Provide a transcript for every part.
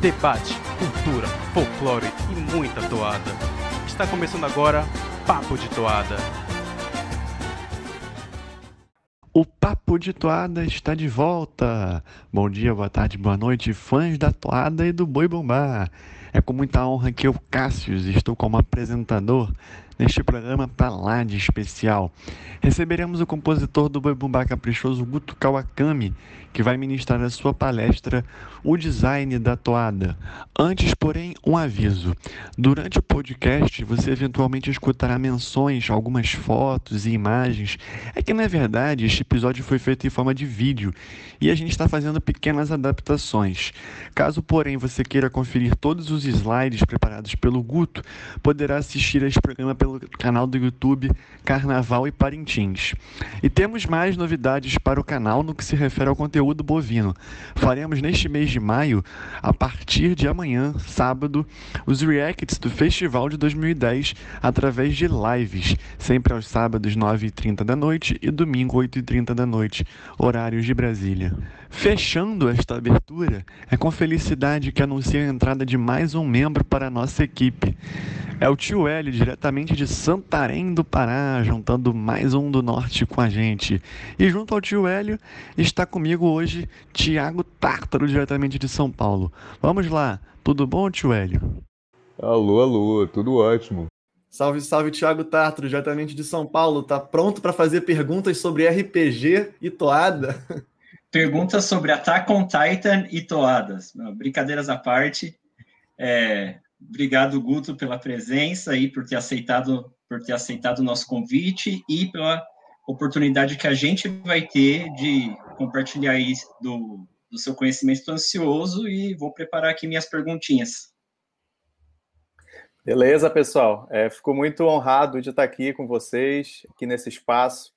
debate, cultura, folclore e muita toada. Está começando agora Papo de Toada. O Papo de Toada está de volta. Bom dia, boa tarde, boa noite, fãs da Toada e do Boi Bombar. É com muita honra que eu, Cássius, estou como apresentador neste programa para lá de especial. Receberemos o compositor do Boi Bumbá Caprichoso, Guto Kawakami, que vai ministrar a sua palestra O Design da Toada. Antes, porém, um aviso. Durante o podcast, você eventualmente escutará menções, algumas fotos e imagens. É que, na verdade, este episódio foi feito em forma de vídeo e a gente está fazendo pequenas adaptações. Caso, porém, você queira conferir todos os slides preparados pelo Guto, poderá assistir a este programa pelo canal do YouTube Carnaval e Parintins. E temos mais novidades para o canal no que se refere ao conteúdo bovino. Faremos neste mês de maio, a partir de amanhã, sábado, os reacts do Festival de 2010 através de lives, sempre aos sábados 9h30 da noite e domingo 8h30 da noite, horários de Brasília. Fechando esta abertura, é com felicidade que anuncio a entrada de mais um membro para a nossa equipe. É o tio Hélio, diretamente de Santarém do Pará, juntando mais um do norte com a gente. E junto ao tio Hélio está comigo hoje Tiago Tártaro, diretamente de São Paulo. Vamos lá, tudo bom, tio Hélio? Alô, alô, tudo ótimo. Salve, salve, Tiago Tártaro, diretamente de São Paulo. Tá pronto para fazer perguntas sobre RPG e toada? Perguntas sobre Attack on Titan e toadas. Brincadeiras à parte. É, Obrigado, Guto, pela presença e por ter aceitado por ter aceitado o nosso convite e pela oportunidade que a gente vai ter de compartilhar aí do, do seu conhecimento. Estou ansioso e vou preparar aqui minhas perguntinhas. Beleza, pessoal. É, fico muito honrado de estar aqui com vocês, aqui nesse espaço,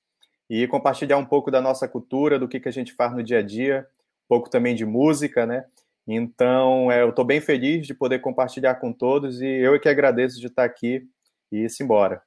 e compartilhar um pouco da nossa cultura, do que, que a gente faz no dia a dia, um pouco também de música, né? Então, é, eu estou bem feliz de poder compartilhar com todos e eu é que agradeço de estar aqui e ir embora.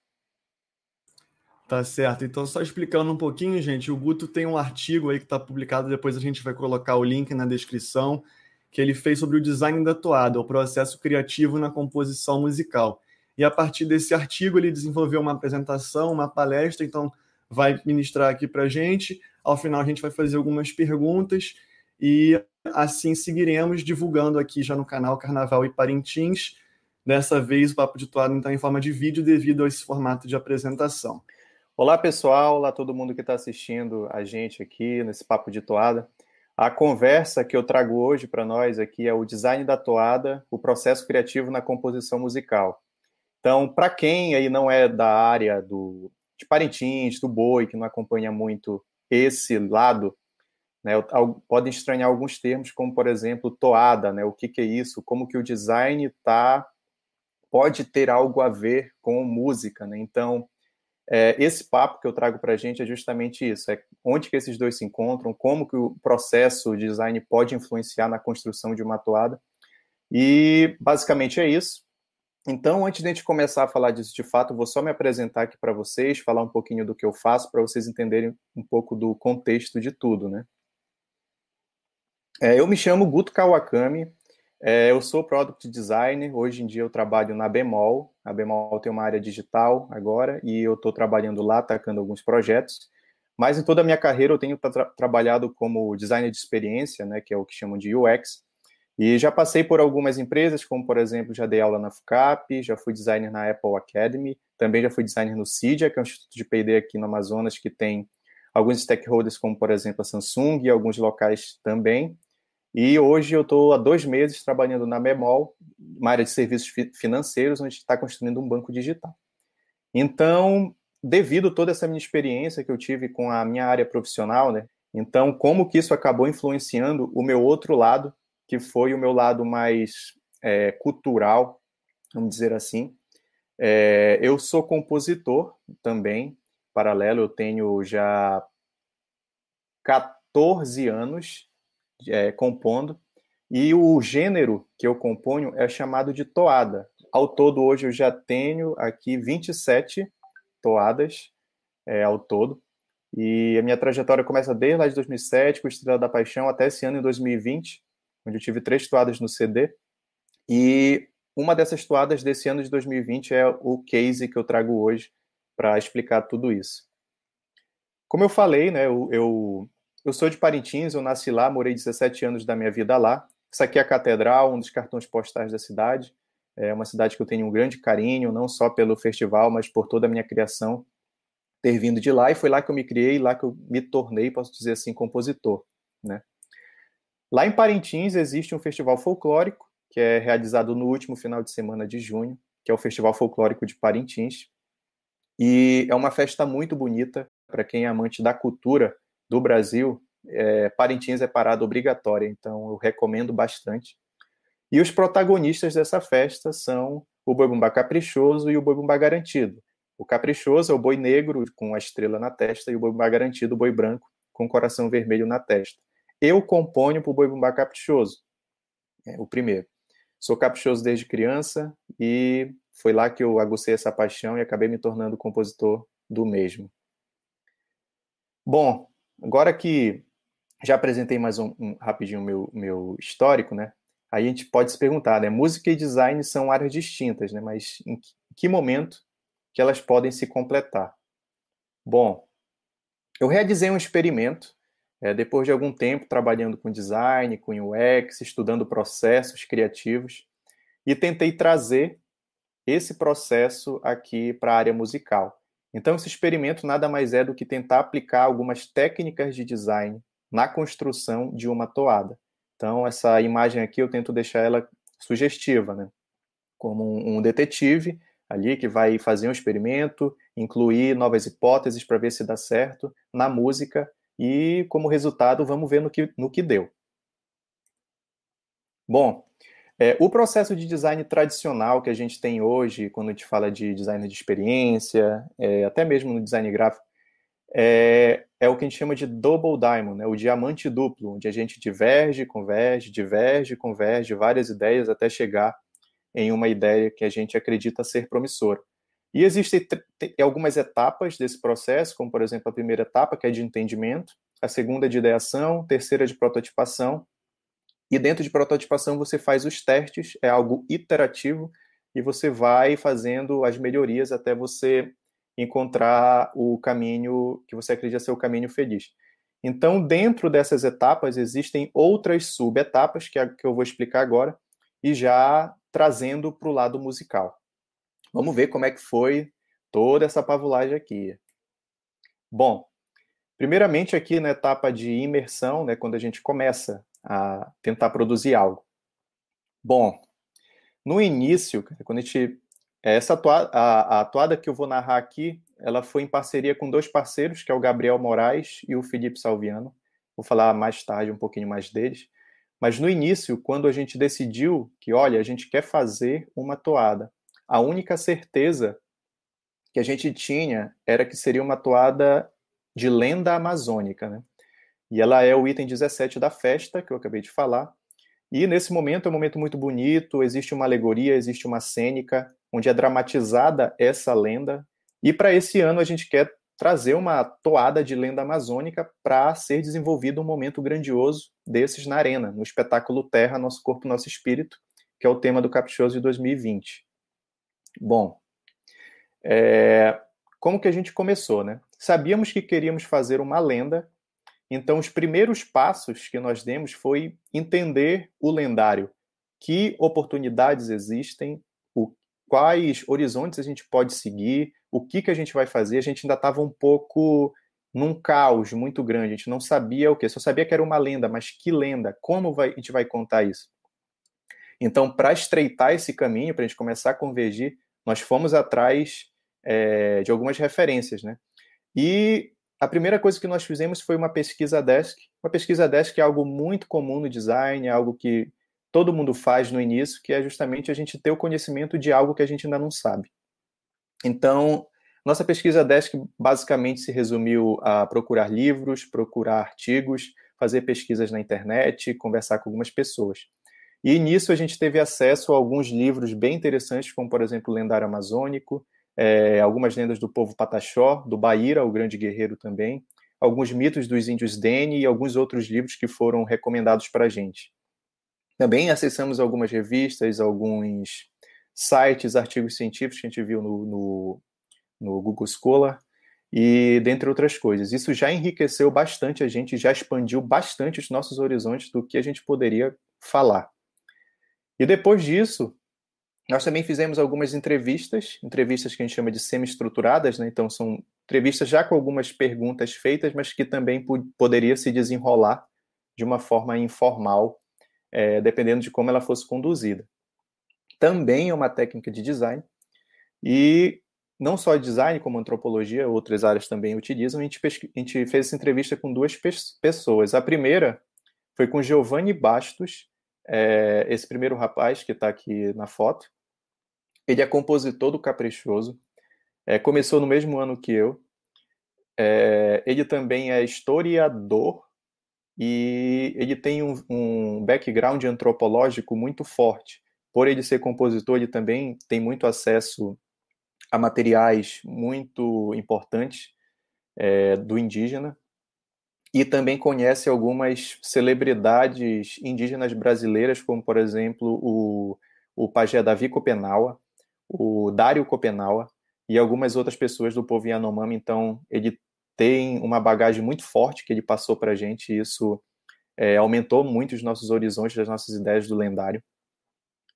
Tá certo. Então, só explicando um pouquinho, gente, o Guto tem um artigo aí que está publicado, depois a gente vai colocar o link na descrição, que ele fez sobre o design da toada, o processo criativo na composição musical. E a partir desse artigo, ele desenvolveu uma apresentação, uma palestra, então vai ministrar aqui para gente. Ao final, a gente vai fazer algumas perguntas e assim seguiremos divulgando aqui já no canal Carnaval e Parintins. Dessa vez o Papo de Toada então em forma de vídeo devido a esse formato de apresentação. Olá pessoal, olá todo mundo que está assistindo a gente aqui nesse Papo de Toada. A conversa que eu trago hoje para nós aqui é o design da toada, o processo criativo na composição musical. Então, para quem aí não é da área do, de Parintins, do Boi, que não acompanha muito esse lado né, podem estranhar alguns termos, como, por exemplo, toada, né, o que, que é isso, como que o design tá, pode ter algo a ver com música. Né? Então, é, esse papo que eu trago para a gente é justamente isso, é onde que esses dois se encontram, como que o processo de design pode influenciar na construção de uma toada. E, basicamente, é isso. Então, antes de a gente começar a falar disso de fato, vou só me apresentar aqui para vocês, falar um pouquinho do que eu faço, para vocês entenderem um pouco do contexto de tudo, né? É, eu me chamo Guto Kawakami, é, eu sou Product Designer, hoje em dia eu trabalho na Bemol, a Bemol tem uma área digital agora, e eu estou trabalhando lá, atacando alguns projetos, mas em toda a minha carreira eu tenho tra trabalhado como designer de experiência, né, que é o que chamam de UX, e já passei por algumas empresas, como por exemplo, já dei aula na FUCAP, já fui designer na Apple Academy, também já fui designer no CIDIA, que é um instituto de P&D aqui no Amazonas, que tem alguns stakeholders, como por exemplo a Samsung e alguns locais também, e hoje eu estou há dois meses trabalhando na Memol, uma área de serviços financeiros, onde está construindo um banco digital. Então, devido a toda essa minha experiência que eu tive com a minha área profissional, né? Então, como que isso acabou influenciando o meu outro lado, que foi o meu lado mais é, cultural, vamos dizer assim. É, eu sou compositor também, paralelo, eu tenho já 14 anos é, compondo. E o gênero que eu componho é chamado de toada. Ao todo, hoje eu já tenho aqui 27 toadas é, ao todo. E a minha trajetória começa desde lá de 2007, com Estrela da Paixão, até esse ano, em 2020, onde eu tive três toadas no CD. E uma dessas toadas desse ano de 2020 é o case que eu trago hoje para explicar tudo isso. Como eu falei, né, eu, eu, eu, sou de Parintins, eu nasci lá, morei 17 anos da minha vida lá. Isso aqui é a catedral, um dos cartões postais da cidade. É uma cidade que eu tenho um grande carinho, não só pelo festival, mas por toda a minha criação ter vindo de lá. E foi lá que eu me criei, lá que eu me tornei, posso dizer assim, compositor. Né? Lá em Parintins existe um festival folclórico, que é realizado no último final de semana de junho, que é o Festival Folclórico de Parintins. E é uma festa muito bonita para quem é amante da cultura do Brasil. É, Parintins é parada obrigatória, então eu recomendo bastante. E os protagonistas dessa festa são o boi bumbá caprichoso e o boi bumbá garantido. O caprichoso é o boi negro com a estrela na testa e o boi bumbá garantido, o boi branco com o coração vermelho na testa. Eu componho para o boi bumbá caprichoso, é o primeiro. Sou caprichoso desde criança e foi lá que eu agucei essa paixão e acabei me tornando compositor do mesmo. Bom, agora que já apresentei mais um, um rapidinho meu meu histórico, né? Aí a gente pode se perguntar, né? Música e design são áreas distintas, né? Mas em que momento que elas podem se completar? Bom, eu realizei um experimento é, depois de algum tempo trabalhando com design, com UX, estudando processos criativos e tentei trazer esse processo aqui para a área musical. Então, esse experimento nada mais é do que tentar aplicar algumas técnicas de design na construção de uma toada. Então, essa imagem aqui eu tento deixar ela sugestiva, né? Como um, detetive ali que vai fazer um experimento, incluir novas hipóteses para ver se dá certo na música e, como resultado, vamos ver no que, no que deu. Bom, é, o processo de design tradicional que a gente tem hoje, quando a gente fala de design de experiência, é, até mesmo no design gráfico, é, é, o que a gente chama de double diamond, né? o diamante duplo, onde a gente diverge, converge, diverge, converge várias ideias até chegar em uma ideia que a gente acredita ser promissora. E existem algumas etapas desse processo, como por exemplo a primeira etapa, que é de entendimento, a segunda de ideação, terceira de prototipação, e dentro de prototipação você faz os testes, é algo iterativo, e você vai fazendo as melhorias até você encontrar o caminho que você acredita ser o caminho feliz. Então, dentro dessas etapas, existem outras subetapas, que é que eu vou explicar agora, e já trazendo para o lado musical. Vamos ver como é que foi toda essa pavulagem aqui. Bom, primeiramente aqui na etapa de imersão, né, quando a gente começa a tentar produzir algo. Bom, no início, quando a gente. Essa toada, a, a toada que eu vou narrar aqui, ela foi em parceria com dois parceiros, que é o Gabriel Moraes e o Felipe Salviano. Vou falar mais tarde um pouquinho mais deles. Mas no início, quando a gente decidiu que, olha, a gente quer fazer uma toada, a única certeza que a gente tinha era que seria uma toada de lenda amazônica, né? E ela é o item 17 da festa, que eu acabei de falar. E nesse momento é um momento muito bonito, existe uma alegoria, existe uma cênica, onde é dramatizada essa lenda. E para esse ano a gente quer trazer uma toada de lenda amazônica para ser desenvolvido um momento grandioso desses na arena, no espetáculo Terra, Nosso Corpo, Nosso Espírito, que é o tema do Caprichoso de 2020. Bom, é... como que a gente começou, né? Sabíamos que queríamos fazer uma lenda então, os primeiros passos que nós demos foi entender o lendário, que oportunidades existem, o, quais horizontes a gente pode seguir, o que, que a gente vai fazer. A gente ainda estava um pouco num caos muito grande, a gente não sabia o que, só sabia que era uma lenda, mas que lenda? Como vai, a gente vai contar isso? Então, para estreitar esse caminho, para a gente começar a convergir, nós fomos atrás é, de algumas referências, né? E a primeira coisa que nós fizemos foi uma pesquisa desk. Uma pesquisa desk é algo muito comum no design, é algo que todo mundo faz no início, que é justamente a gente ter o conhecimento de algo que a gente ainda não sabe. Então, nossa pesquisa desk basicamente se resumiu a procurar livros, procurar artigos, fazer pesquisas na internet, conversar com algumas pessoas. E nisso a gente teve acesso a alguns livros bem interessantes, como por exemplo o Lendário Amazônico, é, algumas lendas do povo Pataxó, do Baíra, o grande guerreiro também, alguns mitos dos índios Dene e alguns outros livros que foram recomendados para a gente. Também acessamos algumas revistas, alguns sites, artigos científicos que a gente viu no, no, no Google Scholar, e dentre outras coisas. Isso já enriqueceu bastante a gente, já expandiu bastante os nossos horizontes do que a gente poderia falar. E depois disso, nós também fizemos algumas entrevistas, entrevistas que a gente chama de semi-estruturadas, né? então são entrevistas já com algumas perguntas feitas, mas que também poderia se desenrolar de uma forma informal, é, dependendo de como ela fosse conduzida. Também é uma técnica de design, e não só design, como antropologia, outras áreas também utilizam. A gente, a gente fez essa entrevista com duas pessoas. A primeira foi com Giovanni Bastos, é, esse primeiro rapaz que está aqui na foto. Ele é compositor do Caprichoso, é, começou no mesmo ano que eu. É, ele também é historiador e ele tem um, um background antropológico muito forte. Por ele ser compositor, ele também tem muito acesso a materiais muito importantes é, do indígena e também conhece algumas celebridades indígenas brasileiras, como, por exemplo, o, o pajé Davi Copenaua, o Dário Copenaua e algumas outras pessoas do povo Yanomami. Então, ele tem uma bagagem muito forte que ele passou para a gente e isso é, aumentou muito os nossos horizontes, as nossas ideias do lendário.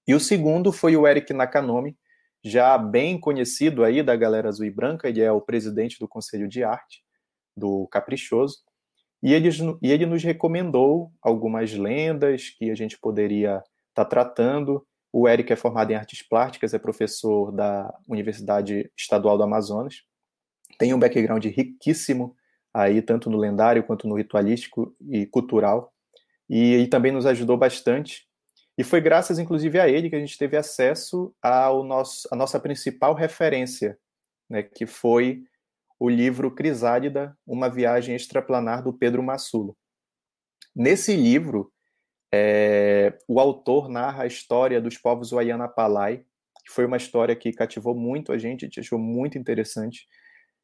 E o segundo foi o Eric Nakanomi, já bem conhecido aí da galera azul e branca, ele é o presidente do Conselho de Arte do Caprichoso, e ele, e ele nos recomendou algumas lendas que a gente poderia estar tá tratando. O Eric é formado em artes plásticas, é professor da Universidade Estadual do Amazonas, tem um background riquíssimo aí, tanto no lendário quanto no ritualístico e cultural, e, e também nos ajudou bastante. E foi graças, inclusive, a ele que a gente teve acesso ao nosso, à nossa principal referência, né, que foi o livro Crisálida, Uma Viagem Extraplanar, do Pedro Massulo. Nesse livro, é, o autor narra a história dos povos Waiana-Palai, que foi uma história que cativou muito a gente, a gente achou muito interessante,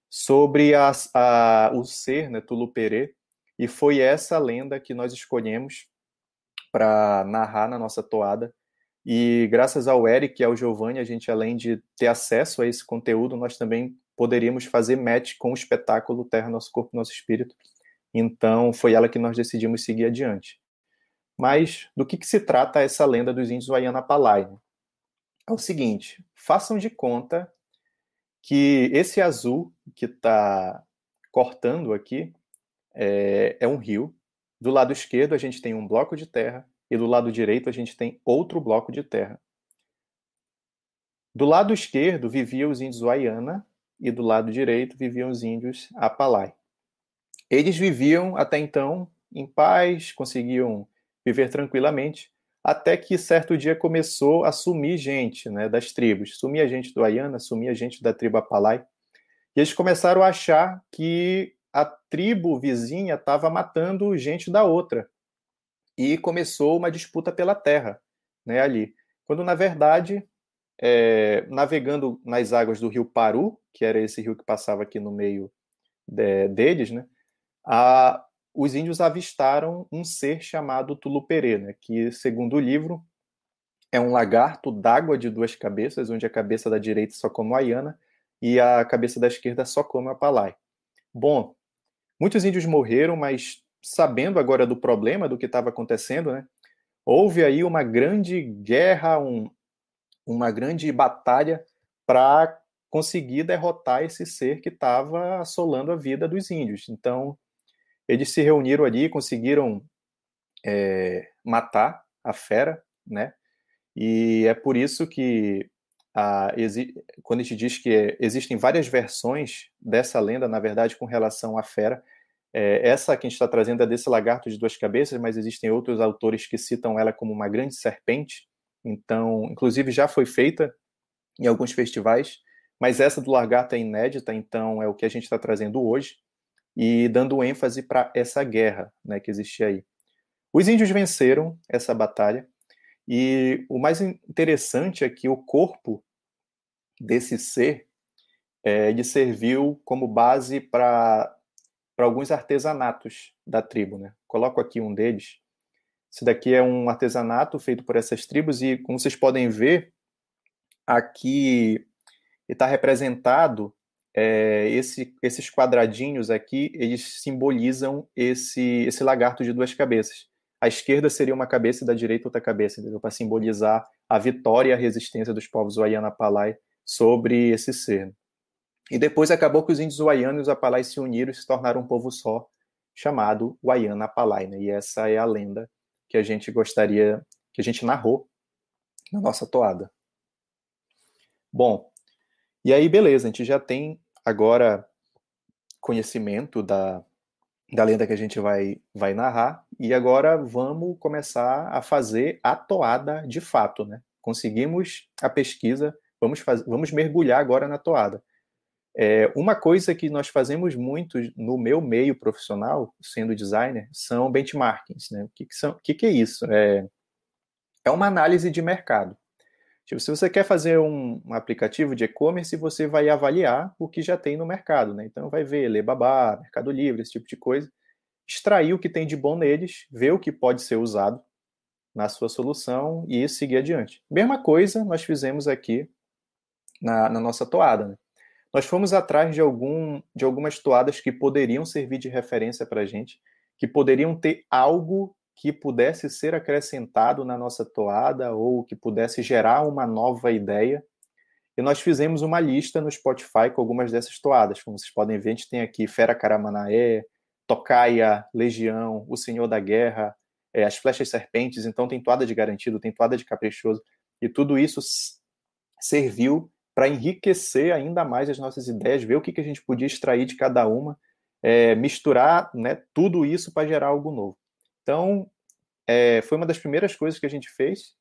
sobre a, a, o ser, né, Tuluperê, e foi essa lenda que nós escolhemos para narrar na nossa toada. E graças ao Eric e ao Giovanni, a gente, além de ter acesso a esse conteúdo, nós também poderíamos fazer match com o espetáculo Terra, Nosso Corpo, Nosso Espírito. Então, foi ela que nós decidimos seguir adiante. Mas do que, que se trata essa lenda dos índios Waianapalai? É o seguinte: façam de conta que esse azul que está cortando aqui é, é um rio do lado esquerdo, a gente tem um bloco de terra e do lado direito, a gente tem outro bloco de terra. Do lado esquerdo viviam os índios Waiana e do lado direito viviam os índios Apalai. Eles viviam até então em paz, conseguiam viver tranquilamente, até que certo dia começou a sumir gente né, das tribos. Sumia gente do Waiana, sumia gente da tribo Apalai. E eles começaram a achar que a tribo vizinha estava matando gente da outra. E começou uma disputa pela terra, né, ali. Quando, na verdade, é, navegando nas águas do rio Paru, que era esse rio que passava aqui no meio de, deles, né, a, os índios avistaram um ser chamado Tuluperê, né, que, segundo o livro, é um lagarto d'água de duas cabeças, onde a cabeça da direita só come o Ayana e a cabeça da esquerda só come o Apalai. Bom, Muitos índios morreram, mas sabendo agora do problema, do que estava acontecendo, né, houve aí uma grande guerra, um, uma grande batalha para conseguir derrotar esse ser que estava assolando a vida dos índios. Então, eles se reuniram ali, conseguiram é, matar a fera, né? E é por isso que a, quando a gente diz que existem várias versões dessa lenda, na verdade, com relação à fera, é, essa que a gente está trazendo é desse lagarto de duas cabeças, mas existem outros autores que citam ela como uma grande serpente. Então, inclusive já foi feita em alguns festivais, mas essa do lagarto é inédita, então é o que a gente está trazendo hoje e dando ênfase para essa guerra né, que existia aí. Os índios venceram essa batalha e o mais interessante é que o corpo desse ser é, ele serviu como base para alguns artesanatos da tribo. Né? Coloco aqui um deles. Esse daqui é um artesanato feito por essas tribos e, como vocês podem ver, aqui está representado é, esse, esses quadradinhos aqui, eles simbolizam esse, esse lagarto de duas cabeças. A esquerda seria uma cabeça e da direita outra cabeça, para simbolizar a vitória e a resistência dos povos Wayana-Palai sobre esse ser. E depois acabou que os índios Wayana e os Apalai se uniram e se tornaram um povo só, chamado Wayana-Apalai. Né? E essa é a lenda que a gente gostaria, que a gente narrou na nossa toada. Bom, e aí beleza, a gente já tem agora conhecimento da, da lenda que a gente vai, vai narrar, e agora vamos começar a fazer a toada de fato, né? Conseguimos a pesquisa, vamos, faz, vamos mergulhar agora na toada. É, uma coisa que nós fazemos muito no meu meio profissional, sendo designer, são benchmarkings. Né? O, que, que, são, que, que é isso? É, é uma análise de mercado. Tipo, se você quer fazer um, um aplicativo de e-commerce, você vai avaliar o que já tem no mercado. Né? Então, vai ver Alibaba, Mercado Livre, esse tipo de coisa, extrair o que tem de bom neles, ver o que pode ser usado na sua solução e seguir adiante. Mesma coisa nós fizemos aqui na, na nossa toada. Né? Nós fomos atrás de, algum, de algumas toadas que poderiam servir de referência para a gente, que poderiam ter algo que pudesse ser acrescentado na nossa toada ou que pudesse gerar uma nova ideia. E nós fizemos uma lista no Spotify com algumas dessas toadas. Como vocês podem ver, a gente tem aqui Fera Caramanaé, Tocaia, Legião, O Senhor da Guerra, é, As Flechas Serpentes. Então tem toada de garantido, tem toada de caprichoso. E tudo isso serviu para enriquecer ainda mais as nossas ideias, ver o que, que a gente podia extrair de cada uma, é, misturar né, tudo isso para gerar algo novo. Então, é, foi uma das primeiras coisas que a gente fez,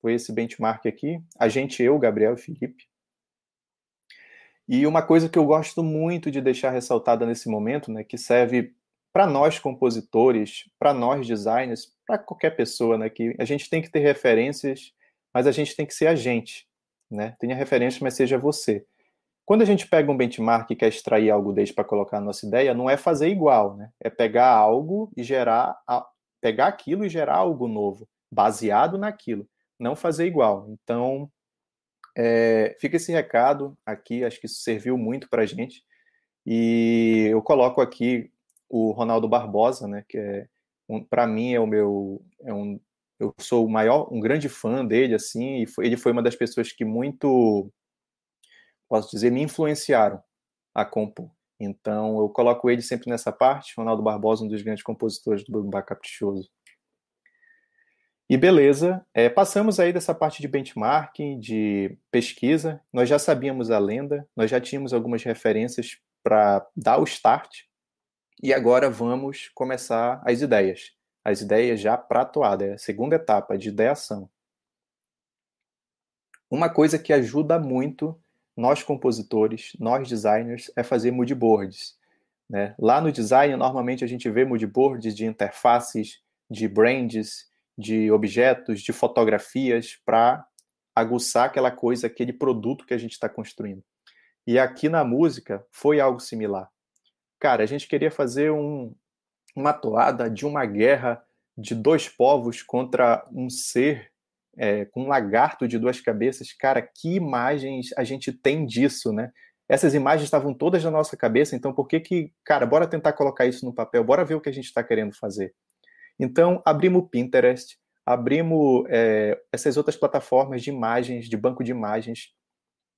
foi esse benchmark aqui, a gente, eu, Gabriel e Felipe. E uma coisa que eu gosto muito de deixar ressaltada nesse momento, né, que serve para nós compositores, para nós designers, para qualquer pessoa, né, que a gente tem que ter referências, mas a gente tem que ser a gente né? Tenha referência, mas seja você. Quando a gente pega um benchmark e quer extrair algo desse para colocar na nossa ideia, não é fazer igual, né? É pegar algo e gerar, pegar aquilo e gerar algo novo, baseado naquilo, não fazer igual. Então, é, fica esse recado aqui, acho que isso serviu muito para a gente. E eu coloco aqui o Ronaldo Barbosa, né? Que é, um, para mim é o meu, é um eu sou o maior, um grande fã dele, assim, e foi, ele foi uma das pessoas que muito, posso dizer, me influenciaram a compor. Então, eu coloco ele sempre nessa parte, Ronaldo Barbosa, um dos grandes compositores do Bumbá Caprichoso. E beleza, é, passamos aí dessa parte de benchmarking, de pesquisa, nós já sabíamos a lenda, nós já tínhamos algumas referências para dar o start, e agora vamos começar as ideias as ideias já para atuada, é a segunda etapa de ideação. Uma coisa que ajuda muito nós compositores, nós designers, é fazer moodboards. Né? Lá no design, normalmente a gente vê moodboards de interfaces, de brands, de objetos, de fotografias para aguçar aquela coisa, aquele produto que a gente está construindo. E aqui na música foi algo similar. Cara, a gente queria fazer um, uma toada de uma guerra de dois povos contra um ser é, com um lagarto de duas cabeças. Cara, que imagens a gente tem disso, né? Essas imagens estavam todas na nossa cabeça, então por que que, cara, bora tentar colocar isso no papel, bora ver o que a gente está querendo fazer. Então, abrimos o Pinterest, abrimos é, essas outras plataformas de imagens, de banco de imagens,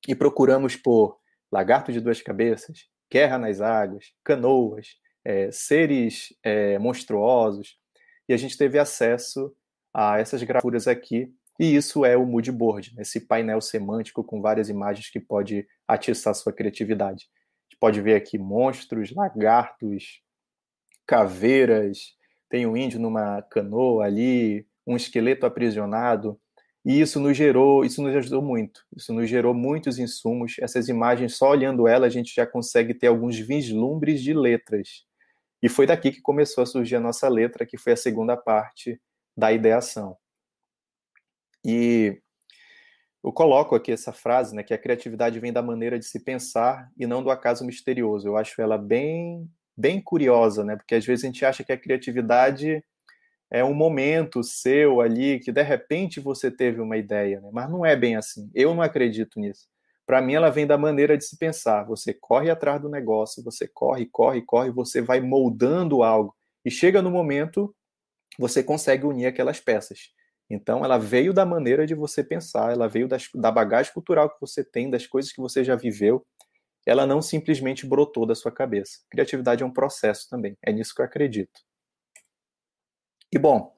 e procuramos por lagarto de duas cabeças, guerra nas águas, canoas, é, seres é, monstruosos, e a gente teve acesso a essas gravuras aqui, e isso é o mood board, esse painel semântico com várias imagens que pode atiçar sua criatividade. A gente pode ver aqui monstros, lagartos, caveiras, tem um índio numa canoa ali, um esqueleto aprisionado, e isso nos gerou, isso nos ajudou muito. Isso nos gerou muitos insumos. Essas imagens, só olhando ela, a gente já consegue ter alguns vislumbres de letras. E foi daqui que começou a surgir a nossa letra, que foi a segunda parte da ideação. E eu coloco aqui essa frase, né, que a criatividade vem da maneira de se pensar e não do acaso misterioso. Eu acho ela bem bem curiosa, né? Porque às vezes a gente acha que a criatividade é um momento seu ali que de repente você teve uma ideia, né? mas não é bem assim. Eu não acredito nisso. Para mim, ela vem da maneira de se pensar. Você corre atrás do negócio, você corre, corre, corre, você vai moldando algo. E chega no momento, você consegue unir aquelas peças. Então, ela veio da maneira de você pensar, ela veio das, da bagagem cultural que você tem, das coisas que você já viveu. Ela não simplesmente brotou da sua cabeça. Criatividade é um processo também. É nisso que eu acredito. E bom,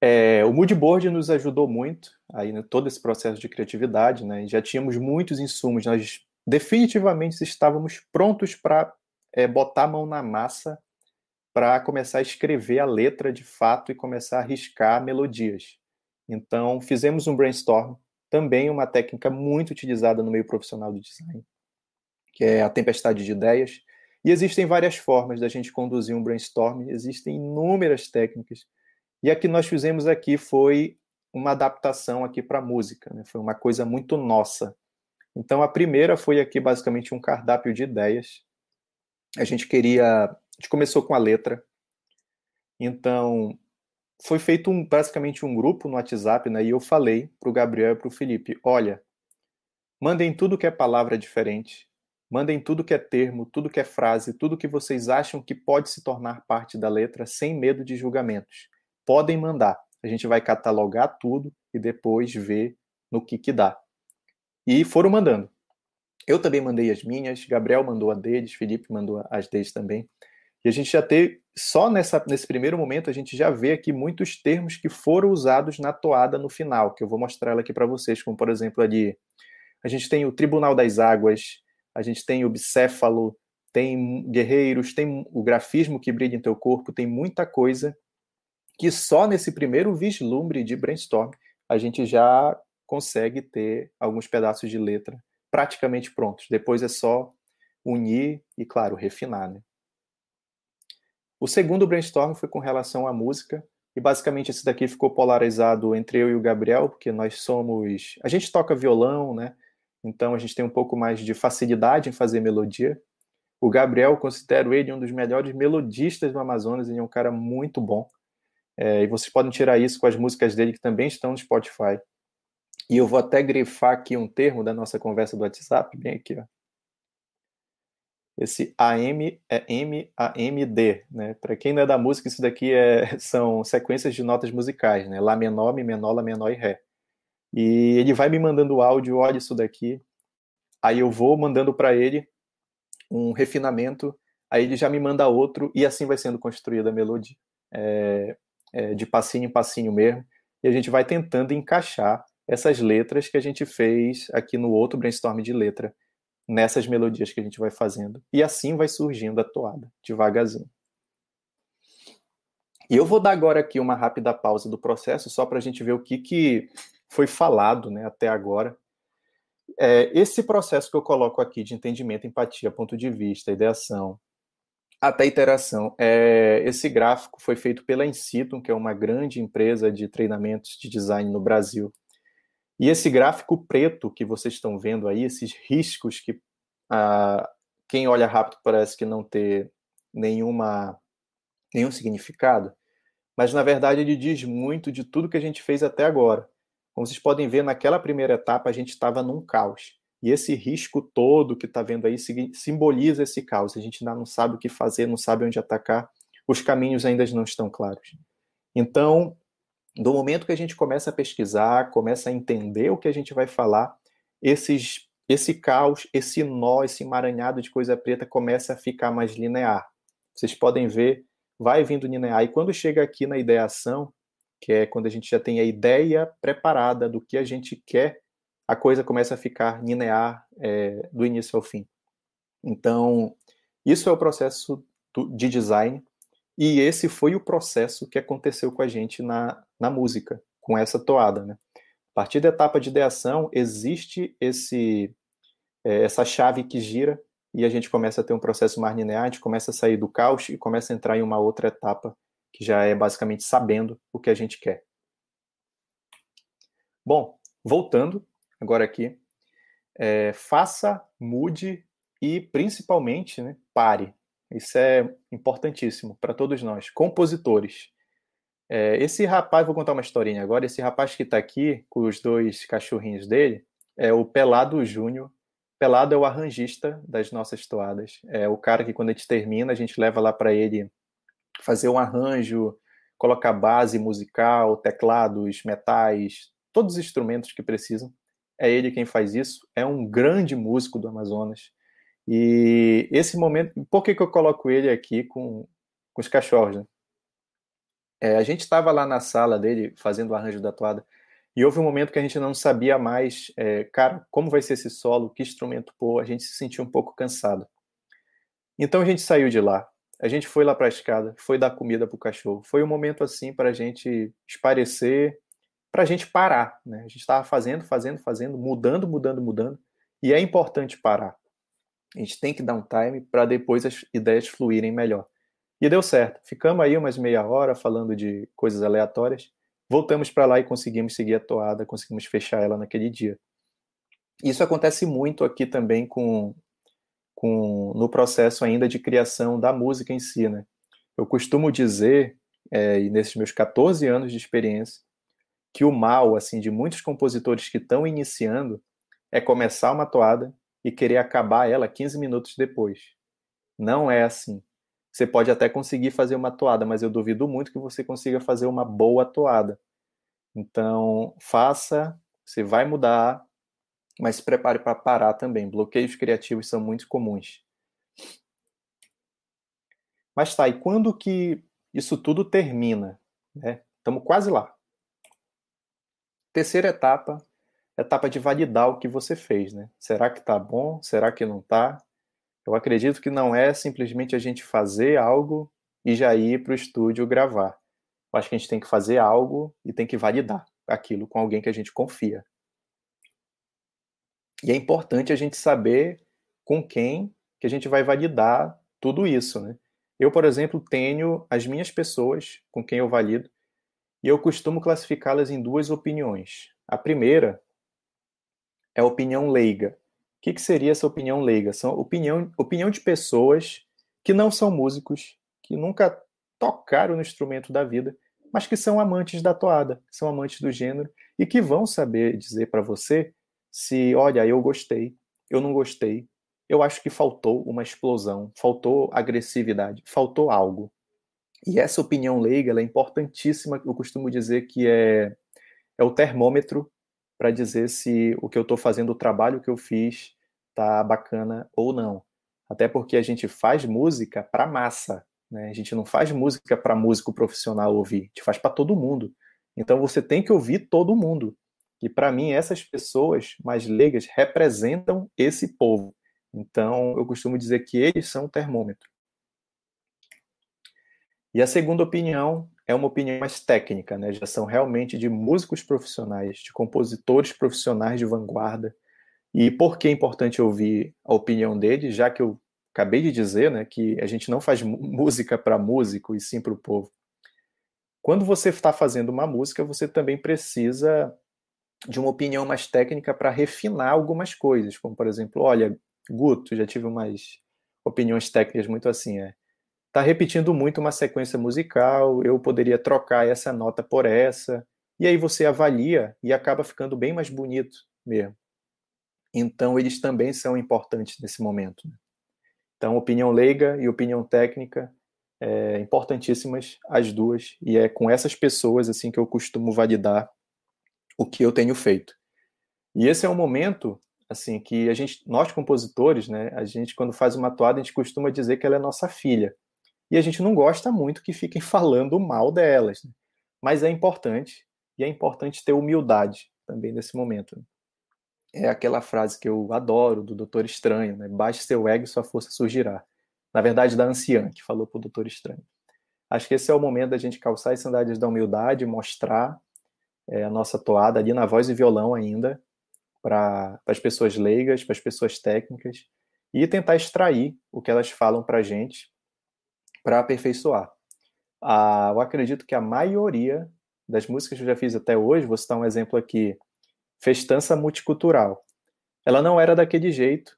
é, o Moodboard nos ajudou muito aí né, todo esse processo de criatividade, né? Já tínhamos muitos insumos, nós definitivamente estávamos prontos para é, botar a mão na massa para começar a escrever a letra de fato e começar a riscar melodias. Então, fizemos um brainstorm, também uma técnica muito utilizada no meio profissional do design, que é a tempestade de ideias. E existem várias formas da gente conduzir um brainstorm, existem inúmeras técnicas. E a que nós fizemos aqui foi uma adaptação aqui para música, né? foi uma coisa muito nossa. Então a primeira foi aqui basicamente um cardápio de ideias. A gente queria, a gente começou com a letra. Então foi feito um, basicamente um grupo no WhatsApp, né? E eu falei para o Gabriel e para o Felipe, olha, mandem tudo que é palavra diferente, mandem tudo que é termo, tudo que é frase, tudo que vocês acham que pode se tornar parte da letra sem medo de julgamentos. Podem mandar. A gente vai catalogar tudo e depois ver no que que dá. E foram mandando. Eu também mandei as minhas, Gabriel mandou a deles, Felipe mandou as deles também. E a gente já teve, só nessa, nesse primeiro momento, a gente já vê aqui muitos termos que foram usados na toada no final, que eu vou mostrar ela aqui para vocês, como por exemplo ali, a gente tem o Tribunal das Águas, a gente tem o bicéfalo, tem guerreiros, tem o grafismo que brilha em teu corpo, tem muita coisa que só nesse primeiro vislumbre de brainstorm a gente já consegue ter alguns pedaços de letra praticamente prontos. Depois é só unir e, claro, refinar. Né? O segundo brainstorm foi com relação à música, e basicamente esse daqui ficou polarizado entre eu e o Gabriel, porque nós somos. A gente toca violão, né? Então a gente tem um pouco mais de facilidade em fazer melodia. O Gabriel, considero ele um dos melhores melodistas do Amazonas, ele é um cara muito bom. É, e vocês podem tirar isso com as músicas dele que também estão no Spotify. E eu vou até grifar aqui um termo da nossa conversa do WhatsApp, bem aqui, ó. Esse AM é M-A-M-D, né? Para quem não é da música, isso daqui é, são sequências de notas musicais, né? Lá menor, Mi menor, Lá menor e Ré. E ele vai me mandando o áudio, olha isso daqui. Aí eu vou mandando para ele um refinamento, aí ele já me manda outro, e assim vai sendo construída a melodia. É, é, de passinho em passinho mesmo, e a gente vai tentando encaixar essas letras que a gente fez aqui no outro brainstorm de letra, nessas melodias que a gente vai fazendo. E assim vai surgindo a toada, devagarzinho. E eu vou dar agora aqui uma rápida pausa do processo, só para a gente ver o que, que foi falado né, até agora. É, esse processo que eu coloco aqui de entendimento, empatia, ponto de vista, ideação, até iteração. É, esse gráfico foi feito pela Incitum, que é uma grande empresa de treinamentos de design no Brasil. E esse gráfico preto que vocês estão vendo aí, esses riscos que ah, quem olha rápido parece que não ter nenhuma, nenhum significado, mas na verdade ele diz muito de tudo que a gente fez até agora. Como vocês podem ver, naquela primeira etapa a gente estava num caos. E esse risco todo que está vendo aí simboliza esse caos. A gente ainda não sabe o que fazer, não sabe onde atacar, os caminhos ainda não estão claros. Então, do momento que a gente começa a pesquisar, começa a entender o que a gente vai falar, esses, esse caos, esse nó, esse emaranhado de coisa preta começa a ficar mais linear. Vocês podem ver, vai vindo linear. E quando chega aqui na ideação, que é quando a gente já tem a ideia preparada do que a gente quer a coisa começa a ficar linear é, do início ao fim. Então, isso é o processo de design, e esse foi o processo que aconteceu com a gente na, na música, com essa toada. Né? A partir da etapa de ideação, existe esse, é, essa chave que gira e a gente começa a ter um processo mais linear, a gente começa a sair do caos e começa a entrar em uma outra etapa, que já é basicamente sabendo o que a gente quer. Bom, voltando, agora aqui. É, faça, mude e principalmente né, pare. Isso é importantíssimo para todos nós, compositores. É, esse rapaz, vou contar uma historinha agora. Esse rapaz que está aqui, com os dois cachorrinhos dele, é o Pelado Júnior. Pelado é o arranjista das nossas toadas. É o cara que, quando a gente termina, a gente leva lá para ele fazer um arranjo, colocar base musical, teclados, metais, todos os instrumentos que precisam. É ele quem faz isso. É um grande músico do Amazonas. E esse momento, por que, que eu coloco ele aqui com, com os cachorros? Né? É, a gente estava lá na sala dele fazendo o arranjo da toada e houve um momento que a gente não sabia mais, é, cara, como vai ser esse solo, que instrumento pôr, a gente se sentiu um pouco cansado. Então a gente saiu de lá, a gente foi lá para a escada, foi dar comida para o cachorro. Foi um momento assim para a gente esparecer, para a gente parar. Né? A gente estava fazendo, fazendo, fazendo, mudando, mudando, mudando, e é importante parar. A gente tem que dar um time para depois as ideias fluírem melhor. E deu certo. Ficamos aí umas meia hora falando de coisas aleatórias. Voltamos para lá e conseguimos seguir a toada, conseguimos fechar ela naquele dia. Isso acontece muito aqui também com, com no processo ainda de criação da música em si, né? Eu costumo dizer, é, e nesses meus 14 anos de experiência, que o mal, assim, de muitos compositores que estão iniciando é começar uma toada e querer acabar ela 15 minutos depois. Não é assim. Você pode até conseguir fazer uma toada, mas eu duvido muito que você consiga fazer uma boa toada. Então, faça, você vai mudar, mas se prepare para parar também. Bloqueios criativos são muito comuns. Mas tá, e quando que isso tudo termina? Né? Estamos quase lá. Terceira etapa etapa de validar o que você fez, né? Será que tá bom? Será que não tá? Eu acredito que não é simplesmente a gente fazer algo e já ir para o estúdio gravar. Eu acho que a gente tem que fazer algo e tem que validar aquilo com alguém que a gente confia. E é importante a gente saber com quem que a gente vai validar tudo isso, né? Eu, por exemplo, tenho as minhas pessoas com quem eu valido e eu costumo classificá-las em duas opiniões. A primeira é opinião leiga. O que, que seria essa opinião leiga? São opinião, opinião de pessoas que não são músicos, que nunca tocaram no instrumento da vida, mas que são amantes da toada, são amantes do gênero e que vão saber dizer para você se, olha, eu gostei, eu não gostei, eu acho que faltou uma explosão, faltou agressividade, faltou algo. E essa opinião leiga é importantíssima, eu costumo dizer que é, é o termômetro para dizer se o que eu estou fazendo, o trabalho que eu fiz, tá bacana ou não. Até porque a gente faz música para massa, né? A gente não faz música para músico profissional ouvir, a gente faz para todo mundo. Então você tem que ouvir todo mundo. E para mim essas pessoas mais leigas representam esse povo. Então eu costumo dizer que eles são o termômetro. E a segunda opinião é uma opinião mais técnica, né? Já são realmente de músicos profissionais, de compositores profissionais de vanguarda. E por que é importante ouvir a opinião deles, já que eu acabei de dizer, né, que a gente não faz música para músico e sim para o povo. Quando você está fazendo uma música, você também precisa de uma opinião mais técnica para refinar algumas coisas, como por exemplo, olha, Guto, já tive umas opiniões técnicas muito assim, é, está repetindo muito uma sequência musical, eu poderia trocar essa nota por essa, e aí você avalia e acaba ficando bem mais bonito mesmo. Então, eles também são importantes nesse momento. Né? Então, opinião leiga e opinião técnica, é, importantíssimas as duas, e é com essas pessoas assim que eu costumo validar o que eu tenho feito. E esse é um momento assim que a gente, nós compositores, né, a gente quando faz uma toada, a gente costuma dizer que ela é nossa filha e a gente não gosta muito que fiquem falando mal delas. Né? Mas é importante, e é importante ter humildade também nesse momento. Né? É aquela frase que eu adoro do Doutor Estranho, né? Baixe seu ego e sua força surgirá. Na verdade, da anciã, que falou para o Doutor Estranho. Acho que esse é o momento da gente calçar as sandálias da humildade, mostrar é, a nossa toada ali na voz e violão ainda, para as pessoas leigas, para as pessoas técnicas, e tentar extrair o que elas falam para a gente para aperfeiçoar. Ah, eu acredito que a maioria das músicas que eu já fiz até hoje, vou citar um exemplo aqui, Festança Multicultural. Ela não era daquele jeito,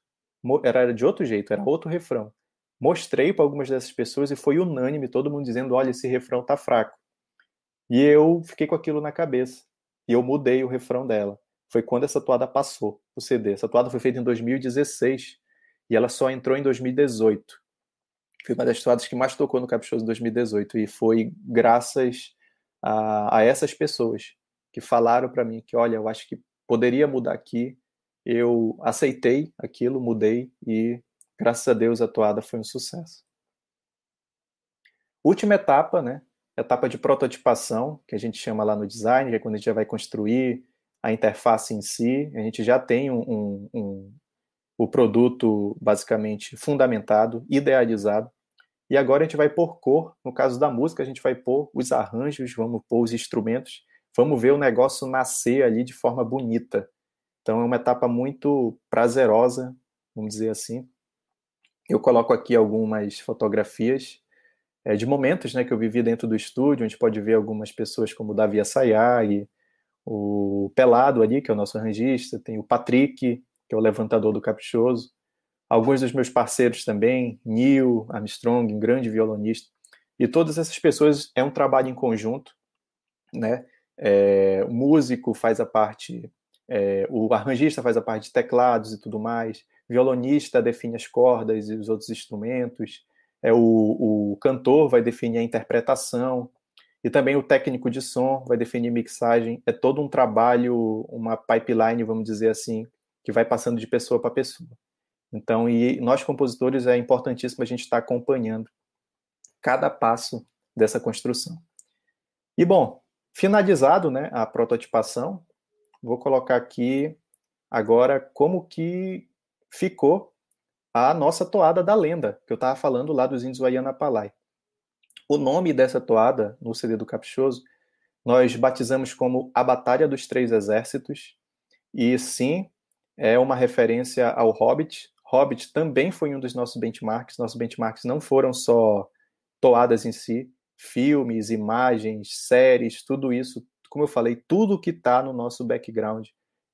era de outro jeito, era outro refrão. Mostrei para algumas dessas pessoas e foi unânime, todo mundo dizendo: olha, esse refrão tá fraco. E eu fiquei com aquilo na cabeça. E eu mudei o refrão dela. Foi quando essa toada passou, o CD. Essa toada foi feita em 2016 e ela só entrou em 2018. Foi uma das toadas que mais tocou no Caprichoso em 2018 e foi graças a, a essas pessoas que falaram para mim que, olha, eu acho que poderia mudar aqui. Eu aceitei aquilo, mudei e, graças a Deus, a toada foi um sucesso. Última etapa, né? Etapa de prototipação, que a gente chama lá no design, que é quando a gente já vai construir a interface em si. A gente já tem um, um o produto basicamente fundamentado, idealizado. E agora a gente vai pôr cor. No caso da música, a gente vai pôr os arranjos, vamos pôr os instrumentos vamos ver o negócio nascer ali de forma bonita. Então é uma etapa muito prazerosa, vamos dizer assim. Eu coloco aqui algumas fotografias é, de momentos né, que eu vivi dentro do estúdio, a gente pode ver algumas pessoas como o Davi Assayag, o Pelado ali, que é o nosso arranjista, tem o Patrick, que é o levantador do Caprichoso, alguns dos meus parceiros também, Neil Armstrong, um grande violonista, e todas essas pessoas é um trabalho em conjunto, né? é, o músico faz a parte, é, o arranjista faz a parte de teclados e tudo mais, violonista define as cordas e os outros instrumentos, é, o, o cantor vai definir a interpretação, e também o técnico de som vai definir mixagem. É todo um trabalho, uma pipeline, vamos dizer assim, que vai passando de pessoa para pessoa. Então, e nós compositores é importantíssimo a gente estar tá acompanhando cada passo dessa construção. E bom, Finalizado né, a prototipação, vou colocar aqui agora como que ficou a nossa toada da lenda, que eu estava falando lá dos índios Palai. O nome dessa toada, no CD do Caprichoso, nós batizamos como A Batalha dos Três Exércitos, e sim, é uma referência ao Hobbit. Hobbit também foi um dos nossos benchmarks, nossos benchmarks não foram só toadas em si, filmes, imagens, séries, tudo isso, como eu falei, tudo que está no nosso background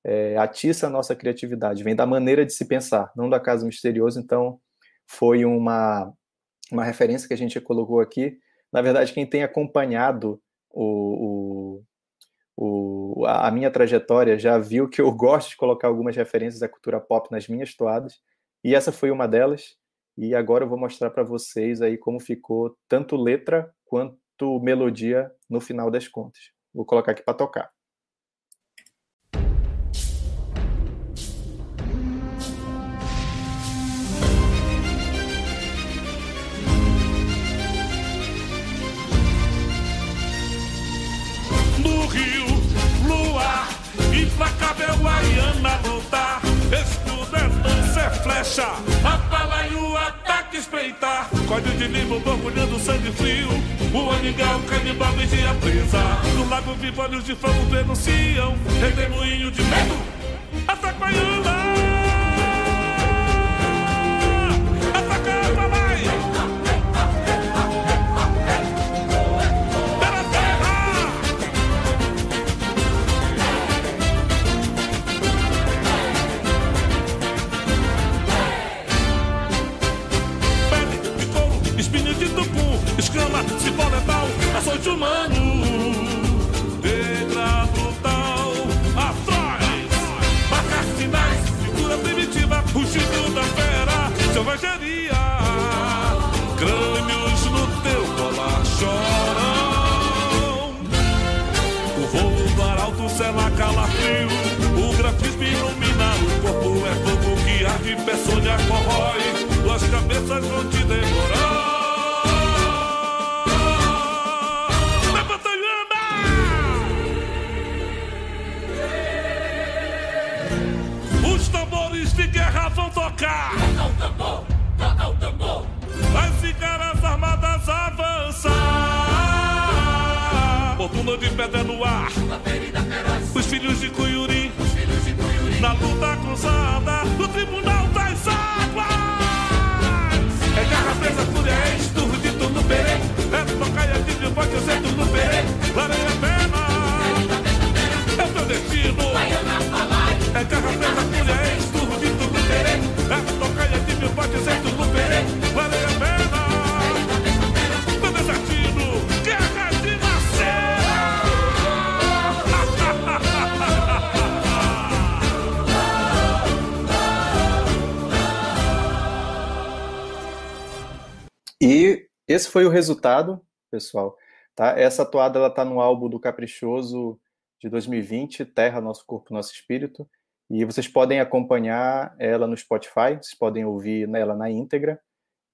é, atiça a nossa criatividade, vem da maneira de se pensar, não da Casa Misterioso, então foi uma, uma referência que a gente colocou aqui. Na verdade, quem tem acompanhado o, o, o, a minha trajetória já viu que eu gosto de colocar algumas referências à cultura pop nas minhas toadas, e essa foi uma delas. E agora eu vou mostrar para vocês aí como ficou tanto letra quanto melodia no final das contas. Vou colocar aqui para tocar. Guaiana voltar, estudando é flecha, apalaio ataque espreitar, código de limo borbulhando sangue frio, o anigal canibal vigia presa, no lago vivo olhos de fogo denunciam, redemoinho de medo, a Guaiana. Açoite humano, negra brutal, atrás, marcas finais, figura primitiva, rugido da fera, selvageria, crânios no teu colar choram. O voo do arauto sela calafrio, o grafismo ilumina, o corpo é fogo que arde, peçonha corrói, duas cabeças vão te devorar. Pedra no ar. Os filhos de Cuyuri. Na luta cruzada. No tribunal das águas. É garra presa, fúria, é esturro de perê. É tocaia de pode ser turno perê. Lareia pena. É teu destino. É garra presa, fúria, é esturro esse foi o resultado, pessoal. Tá? Essa toada ela está no álbum do Caprichoso de 2020, Terra, Nosso Corpo, Nosso Espírito. E vocês podem acompanhar ela no Spotify, vocês podem ouvir ela na íntegra.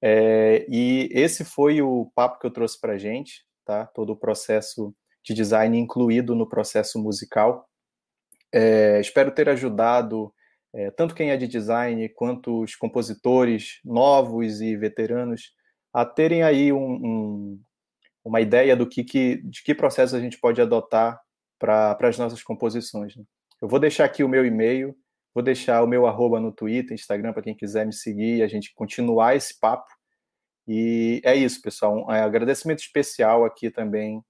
É, e esse foi o papo que eu trouxe para gente, tá? Todo o processo de design incluído no processo musical. É, espero ter ajudado é, tanto quem é de design quanto os compositores novos e veteranos a terem aí um, um, uma ideia do que, que, de que processo a gente pode adotar para as nossas composições. Né? Eu vou deixar aqui o meu e-mail, vou deixar o meu arroba no Twitter, Instagram, para quem quiser me seguir e a gente continuar esse papo. E é isso, pessoal. Um agradecimento especial aqui também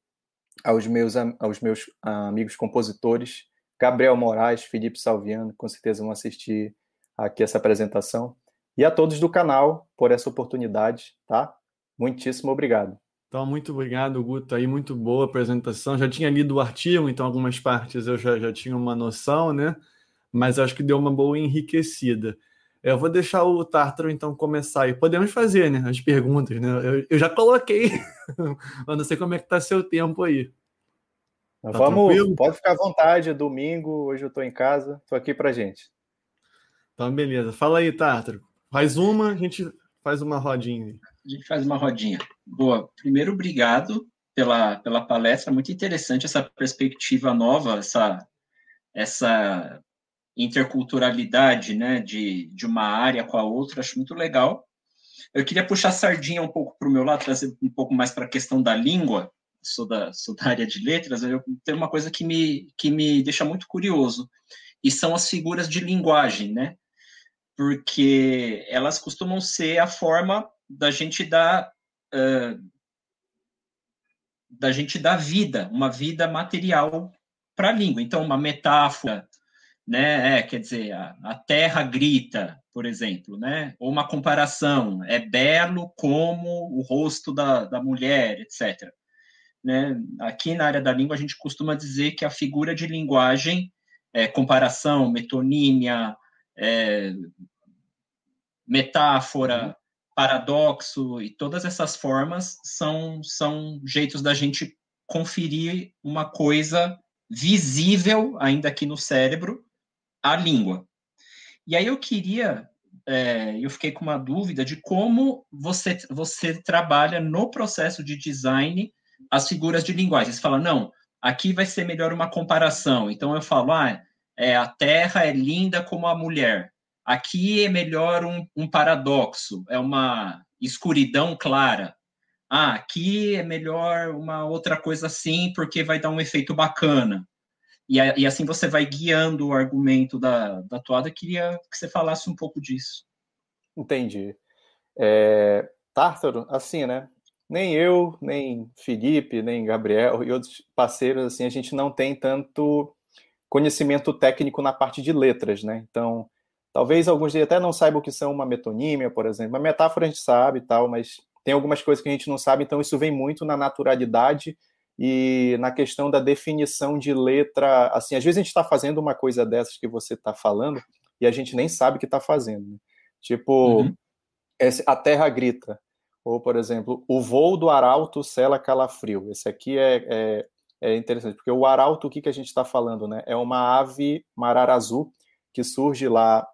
aos meus, aos meus amigos compositores, Gabriel Moraes, Felipe Salviano, com certeza vão assistir aqui essa apresentação. E a todos do canal por essa oportunidade, tá? Muitíssimo obrigado. Então, muito obrigado, Guto. Aí, muito boa apresentação. Já tinha lido o artigo, então algumas partes eu já, já tinha uma noção, né? Mas acho que deu uma boa enriquecida. Eu vou deixar o Tártaro, então, começar e podemos fazer, né? As perguntas, né? Eu, eu já coloquei, mas não sei como é que tá seu tempo aí. Tá Vamos, tranquilo? pode ficar à vontade, domingo, hoje eu estou em casa, estou aqui para gente. Então, beleza. Fala aí, Tártaro. Faz uma, a gente faz uma rodinha. A gente faz uma rodinha. Boa. Primeiro, obrigado pela, pela palestra. Muito interessante essa perspectiva nova, essa, essa interculturalidade né, de, de uma área com a outra. Acho muito legal. Eu queria puxar a sardinha um pouco para o meu lado, trazer um pouco mais para a questão da língua. Sou da, sou da área de letras. Eu tenho uma coisa que me, que me deixa muito curioso, e são as figuras de linguagem, né? Porque elas costumam ser a forma da gente dar uh, da gente dar vida, uma vida material para a língua. Então, uma metáfora, né? É, quer dizer, a, a, terra grita, por exemplo, né? Ou uma comparação, é belo como o rosto da, da mulher, etc. Né? Aqui na área da língua, a gente costuma dizer que a figura de linguagem, é, comparação, metonímia, é, metáfora, uhum paradoxo e todas essas formas são, são jeitos da gente conferir uma coisa visível, ainda aqui no cérebro, a língua. E aí eu queria, é, eu fiquei com uma dúvida de como você, você trabalha no processo de design as figuras de linguagem. Você fala, não, aqui vai ser melhor uma comparação. Então eu falo, ah, é, a Terra é linda como a mulher. Aqui é melhor um, um paradoxo, é uma escuridão clara. Ah, aqui é melhor uma outra coisa assim, porque vai dar um efeito bacana. E, e assim você vai guiando o argumento da, da toada. Queria que você falasse um pouco disso. Entendi. É, Tártaro, assim, né? Nem eu, nem Felipe, nem Gabriel e outros parceiros, assim, a gente não tem tanto conhecimento técnico na parte de letras, né? Então, Talvez alguns até não saibam o que são uma metonímia, por exemplo. Uma metáfora a gente sabe e tal, mas tem algumas coisas que a gente não sabe, então isso vem muito na naturalidade e na questão da definição de letra. Assim, às vezes a gente está fazendo uma coisa dessas que você está falando e a gente nem sabe que está fazendo. Né? Tipo, uhum. a terra grita. Ou, por exemplo, o voo do arauto sela calafrio. Esse aqui é, é, é interessante, porque o arauto, o que, que a gente está falando? Né? É uma ave marara azul que surge lá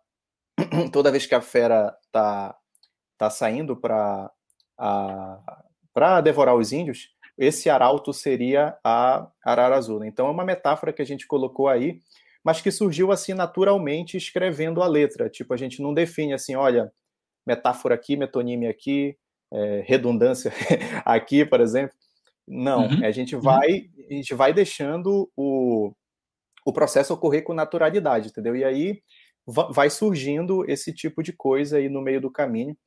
toda vez que a fera tá, tá saindo para para devorar os índios, esse arauto seria a arara azul. Então é uma metáfora que a gente colocou aí, mas que surgiu assim naturalmente escrevendo a letra. Tipo, a gente não define assim, olha, metáfora aqui, metonímia aqui, é, redundância aqui, por exemplo. Não, uhum. a gente uhum. vai a gente vai deixando o, o processo ocorrer com naturalidade, entendeu? E aí vai surgindo esse tipo de coisa aí no meio do caminho,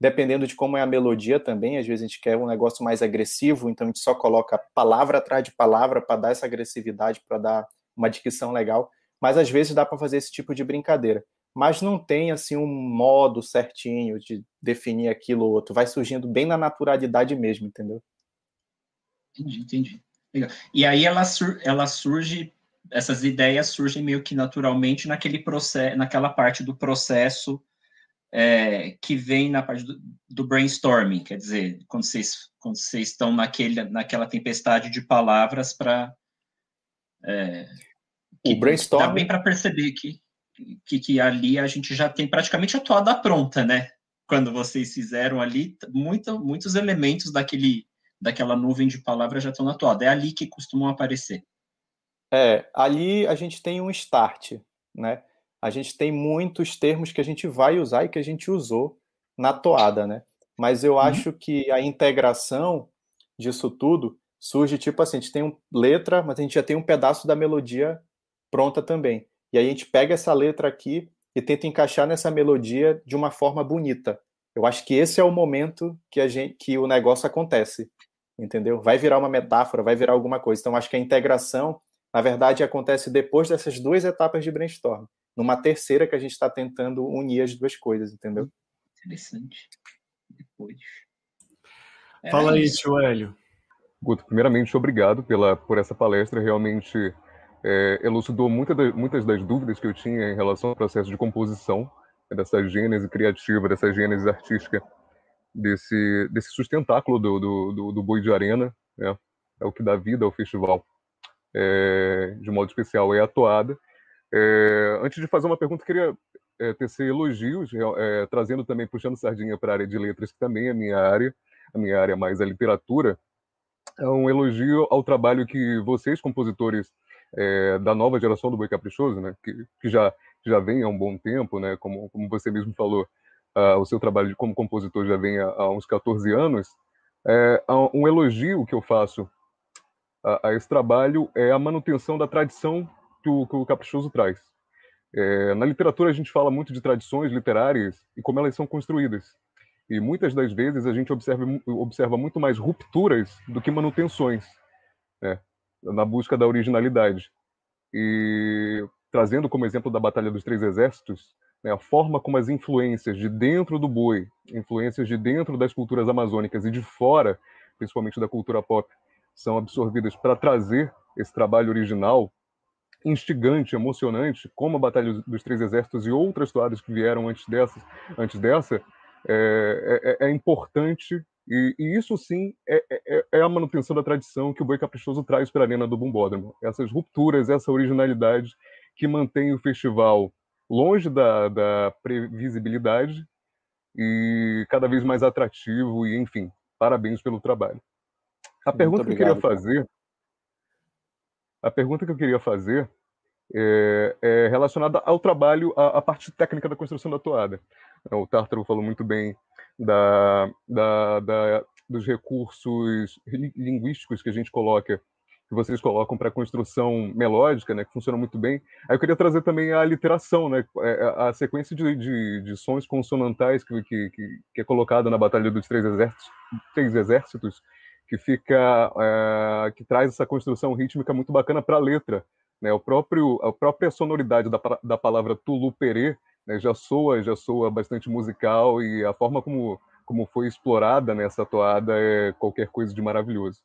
dependendo de como é a melodia também. Às vezes a gente quer um negócio mais agressivo, então a gente só coloca palavra atrás de palavra para dar essa agressividade, para dar uma dicção legal. Mas às vezes dá para fazer esse tipo de brincadeira. Mas não tem assim um modo certinho de definir aquilo ou outro. Vai surgindo bem na naturalidade mesmo, entendeu? Entendi, entendi. Legal. E aí ela, sur ela surge essas ideias surgem meio que naturalmente naquele processo, naquela parte do processo é, que vem na parte do, do, brainstorming, quer dizer, quando vocês, quando vocês estão naquele, naquela tempestade de palavras para. É, o brainstorming. Dá bem para perceber que, que, que, ali a gente já tem praticamente a toada pronta, né? Quando vocês fizeram ali, muito, muitos elementos daquele, daquela nuvem de palavras já estão na toada. É ali que costumam aparecer. É, ali a gente tem um start, né? a gente tem muitos termos que a gente vai usar e que a gente usou na toada, né? Mas eu uhum. acho que a integração disso tudo surge tipo assim, a gente tem uma letra, mas a gente já tem um pedaço da melodia pronta também. E aí a gente pega essa letra aqui e tenta encaixar nessa melodia de uma forma bonita. Eu acho que esse é o momento que a gente que o negócio acontece, entendeu? Vai virar uma metáfora, vai virar alguma coisa. Então acho que a integração, na verdade, acontece depois dessas duas etapas de brainstorm numa terceira que a gente está tentando unir as duas coisas, entendeu? Interessante. Depois. É Fala aí, tio Hélio. Guto, primeiramente, obrigado pela, por essa palestra. Realmente é, elucidou muita da, muitas das dúvidas que eu tinha em relação ao processo de composição, né, dessa gênese criativa, dessa gênese artística, desse, desse sustentáculo do, do, do, do Boi de Arena. Né? É o que dá vida ao festival. É, de modo especial, é a toada. É, antes de fazer uma pergunta, queria é, tecer elogios, é, trazendo também, puxando sardinha para a área de letras, que também é a minha área, a minha área mais a literatura. É um elogio ao trabalho que vocês, compositores é, da nova geração do Boi Caprichoso, né, que, que já, já vem há um bom tempo, né, como, como você mesmo falou, o seu trabalho como compositor já vem há, uns 14 anos. É, um elogio que eu faço a, a esse trabalho é a manutenção da tradição que o, que o Caprichoso traz. É, na literatura, a gente fala muito de tradições literárias e como elas são construídas. E muitas das vezes a gente observa, observa muito mais rupturas do que manutenções, né, na busca da originalidade. E trazendo como exemplo da Batalha dos Três Exércitos, né, a forma como as influências de dentro do boi, influências de dentro das culturas amazônicas e de fora, principalmente da cultura pop, são absorvidas para trazer esse trabalho original instigante, emocionante, como a Batalha dos Três Exércitos e outras toadas que vieram antes, dessas, antes dessa, é, é, é importante e, e, isso sim é, é, é, a manutenção da tradição que o Boi Caprichoso traz para a arena do Bumbódromo. Essas rupturas, essa originalidade que mantém o festival longe da, da previsibilidade e cada vez mais atrativo e, enfim, parabéns pelo trabalho. A pergunta obrigado, que eu queria fazer a pergunta que eu queria fazer é, é relacionada ao trabalho, à, à, parte técnica da construção da toada. O Tártaro falou muito bem da, da, da, dos recursos linguísticos que a gente coloca, que vocês colocam para construção melódica, né, que funciona muito bem. Aí eu queria trazer também a literação, né, é, a sequência de, de, de sons consonantais que, que, que, é colocada na Batalha dos Três Exércitos, Três Exércitos que fica é, que traz essa construção rítmica muito bacana para a letra né o próprio a própria sonoridade da, da palavra tuluperê né, já soa já soa bastante musical e a forma como como foi explorada nessa toada é qualquer coisa de maravilhoso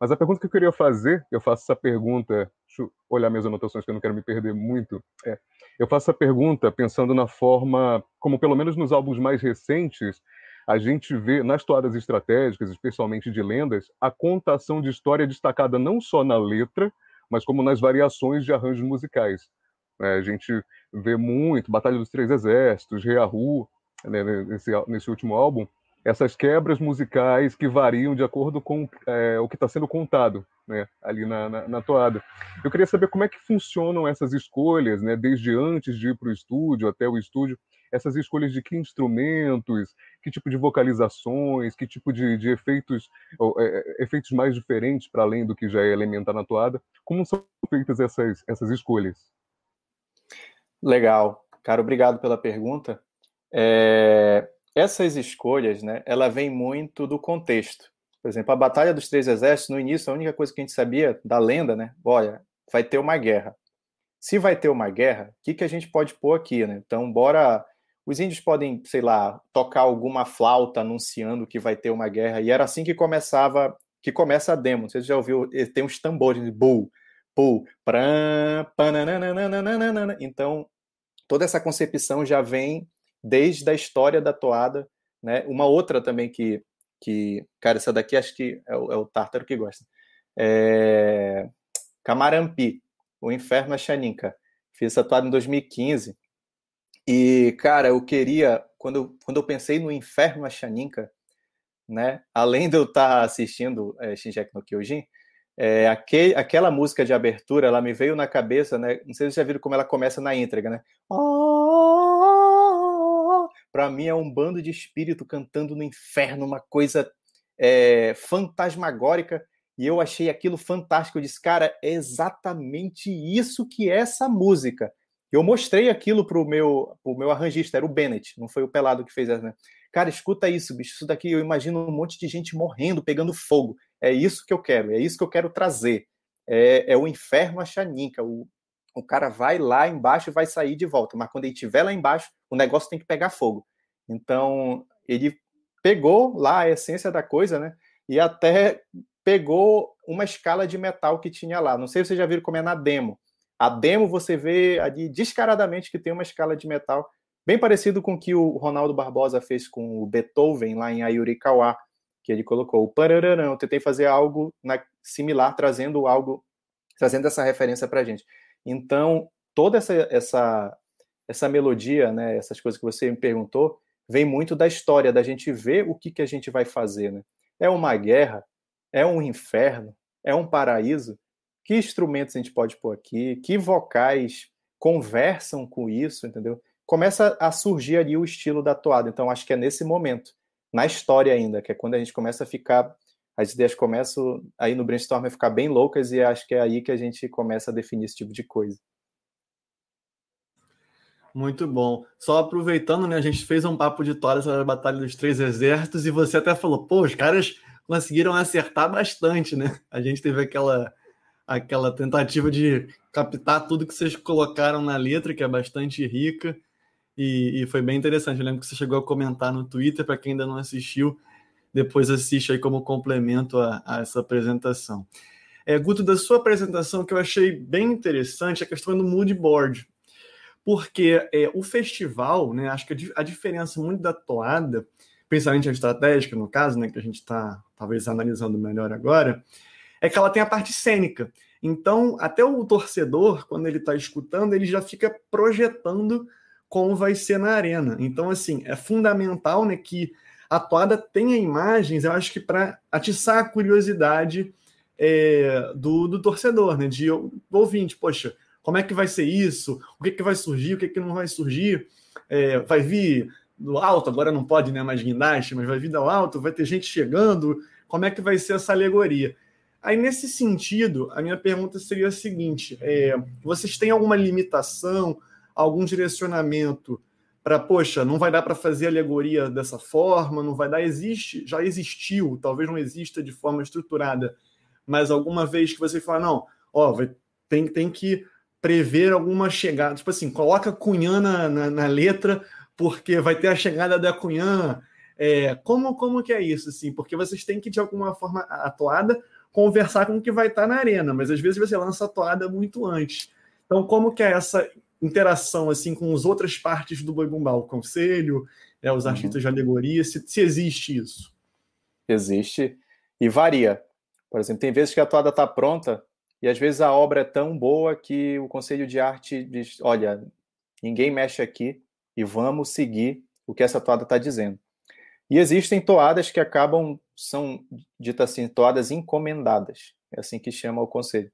mas a pergunta que eu queria fazer eu faço essa pergunta deixa eu olhar minhas anotações que eu não quero me perder muito é, eu faço essa pergunta pensando na forma como pelo menos nos álbuns mais recentes a gente vê nas toadas estratégicas, especialmente de lendas, a contação de história destacada não só na letra, mas como nas variações de arranjos musicais. É, a gente vê muito Batalha dos Três Exércitos, Reahu, né, nesse, nesse último álbum, essas quebras musicais que variam de acordo com é, o que está sendo contado né, ali na, na, na, toada. Eu queria saber como é que funcionam essas escolhas, né, desde antes de ir para o estúdio até o estúdio, essas escolhas de que instrumentos, que tipo de vocalizações, que tipo de, de efeitos, ou, é, efeitos mais diferentes para além do que já é elementar na toada. Como são feitas essas, essas escolhas? Legal. Cara, obrigado pela pergunta. É, essas escolhas, né, ela vem muito do contexto. Por exemplo, a Batalha dos Três Exércitos, no início, a única coisa que a gente sabia da lenda, né, olha, vai ter uma guerra. Se vai ter uma guerra, o que, que a gente pode pôr aqui, né? Então, bora os índios podem, sei lá, tocar alguma flauta anunciando que vai ter uma guerra. E era assim que começava, que começa a demo. Você já ouviu? Tem uns tambores, bull, pull, pram, Então, toda essa concepção já vem desde a história da toada, né? Uma outra também que, que cara, essa daqui acho que é o, é o Tártaro que gosta. É... Camarampi, o Inferno Xaninka. Fiz essa toada em 2015. E, cara, eu queria, quando, quando eu pensei no Inferno Xaninka, né? Além de eu estar assistindo é, Shinjek no Kyojin, é, aquele, aquela música de abertura, ela me veio na cabeça, né? Não sei se vocês já viram como ela começa na entrega, né? Para mim é um bando de espírito cantando no inferno, uma coisa é, fantasmagórica. E eu achei aquilo fantástico. Eu disse, cara, é exatamente isso que é essa música. Eu mostrei aquilo pro meu, pro meu arranjista, era o Bennett, não foi o Pelado que fez essa, né? Cara, escuta isso, bicho. Isso daqui eu imagino um monte de gente morrendo, pegando fogo. É isso que eu quero, é isso que eu quero trazer. É, é o inferno a Xaninca. O, o cara vai lá embaixo e vai sair de volta. Mas quando ele estiver lá embaixo, o negócio tem que pegar fogo. Então, ele pegou lá a essência da coisa, né? E até pegou uma escala de metal que tinha lá. Não sei se vocês já viram como é na demo. A demo você vê ali descaradamente que tem uma escala de metal Bem parecido com o que o Ronaldo Barbosa fez com o Beethoven lá em Ayurikawa, que ele colocou o. Eu tentei fazer algo na, similar, trazendo algo, trazendo essa referência para gente. Então, toda essa, essa, essa melodia, né, essas coisas que você me perguntou, vem muito da história, da gente ver o que, que a gente vai fazer. Né? É uma guerra? É um inferno? É um paraíso? Que instrumentos a gente pode pôr aqui? Que vocais conversam com isso, entendeu? começa a surgir ali o estilo da toada. Então, acho que é nesse momento, na história ainda, que é quando a gente começa a ficar, as ideias começam aí no brainstorm a ficar bem loucas e acho que é aí que a gente começa a definir esse tipo de coisa. Muito bom. Só aproveitando, né, a gente fez um papo de toada sobre a Batalha dos Três Exércitos e você até falou, pô, os caras conseguiram acertar bastante, né? A gente teve aquela aquela tentativa de captar tudo que vocês colocaram na letra, que é bastante rica. E, e, foi bem interessante. Eu lembro que você chegou a comentar no Twitter, para quem ainda não assistiu, depois assiste aí como complemento a, a essa apresentação. É, Guto, da sua apresentação, que eu achei bem interessante, a questão do mood board. Porque é, o festival, né, acho que a, a diferença muito da toada, principalmente a estratégica, no caso, né, que a gente está talvez analisando melhor agora, é que ela tem a parte cênica. Então, até o torcedor, quando ele está escutando, ele já fica projetando como vai ser na arena. Então, assim, é fundamental né, que a toada tenha imagens, eu acho que para atiçar a curiosidade é, do, do, torcedor, né? De ouvinte, poxa, como é que vai ser isso? O que, que vai surgir? O que, que não vai surgir? É, vai vir do alto, agora não pode né, mais guindaste, mas vai vir do alto, vai ter gente chegando, como é que vai ser essa alegoria? Aí, nesse sentido, a minha pergunta seria a seguinte: é, vocês têm alguma limitação, algum direcionamento para, poxa, não vai dar para fazer alegoria dessa forma, não vai dar, existe, já existiu, talvez não exista de forma estruturada, mas alguma vez que você fala, não, ó, vai, tem, tem que prever alguma chegada, tipo assim, coloca Cunhã na, na, na letra, porque vai ter a chegada da Cunhã. É, como, como que é isso, assim? Porque vocês têm que, de alguma forma, a toada conversar com o que vai estar na arena, mas às vezes você lança a toada muito antes. Então, como que é essa interação assim com as outras partes do Boi Bumbá, o conselho, é, os uhum. artistas uhum. de alegoria, se, se existe isso? Existe e varia. Por exemplo, tem vezes que a toada está pronta e às vezes a obra é tão boa que o conselho de arte diz: olha, ninguém mexe aqui e vamos seguir o que essa toada está dizendo. E existem toadas que acabam, são ditas assim, toadas encomendadas. É assim que chama o conselho.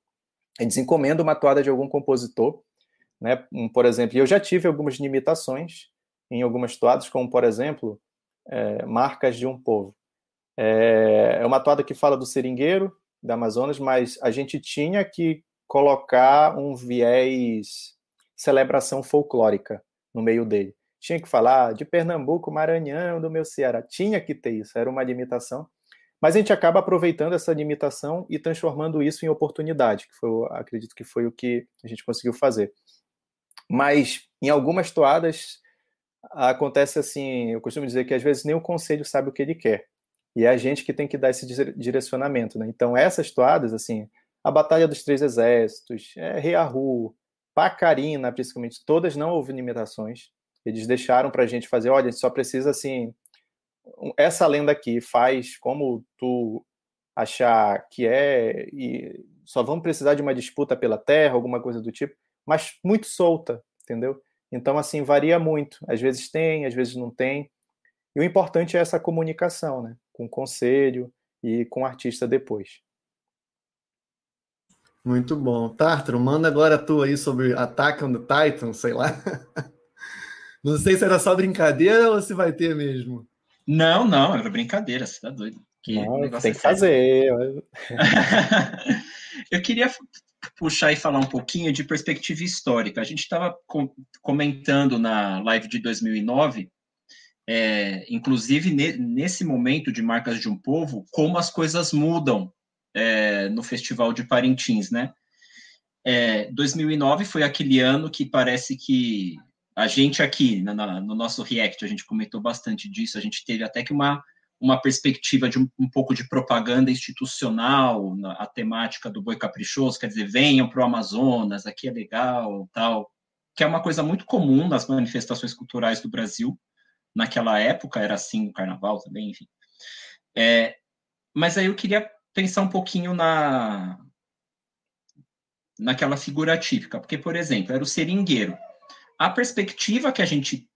Eles encomendam uma toada de algum compositor né? Por exemplo, eu já tive algumas limitações em algumas toadas, como, por exemplo, é, Marcas de um Povo. É, é uma toada que fala do seringueiro, da Amazonas, mas a gente tinha que colocar um viés celebração folclórica no meio dele. Tinha que falar de Pernambuco, Maranhão, do meu Ceará. Tinha que ter isso, era uma limitação. Mas a gente acaba aproveitando essa limitação e transformando isso em oportunidade, que foi, acredito que foi o que a gente conseguiu fazer. Mas em algumas toadas acontece assim, eu costumo dizer que às vezes nem o conselho sabe o que ele quer. E é a gente que tem que dar esse direcionamento, né? Então essas toadas, assim, a Batalha dos Três Exércitos, é, Reahu, Pacarina, principalmente, todas não houve limitações. Eles deixaram para a gente fazer, olha, só precisa assim, essa lenda aqui faz como tu achar que é e só vamos precisar de uma disputa pela terra, alguma coisa do tipo, mas muito solta, entendeu? Então assim varia muito. Às vezes tem, às vezes não tem. E o importante é essa comunicação, né? Com o conselho e com o artista depois. Muito bom. Tartaro, manda agora tu aí sobre Attack on the Titan, sei lá. Não sei se era só brincadeira ou se vai ter mesmo. Não, não, era brincadeira, você tá doido. Que não, tem é que fazer. Eu queria puxar e falar um pouquinho de perspectiva histórica. A gente estava comentando na live de 2009, é, inclusive ne nesse momento de Marcas de um Povo, como as coisas mudam é, no Festival de Parintins, né? É, 2009 foi aquele ano que parece que a gente aqui, na, na, no nosso React, a gente comentou bastante disso, a gente teve até que uma, uma perspectiva de um, um pouco de propaganda institucional, na, a temática do boi caprichoso, quer dizer, venham para o Amazonas, aqui é legal, tal, que é uma coisa muito comum nas manifestações culturais do Brasil, naquela época era assim o carnaval também, enfim. É, mas aí eu queria pensar um pouquinho na naquela figura típica, porque, por exemplo, era o seringueiro. A perspectiva que a gente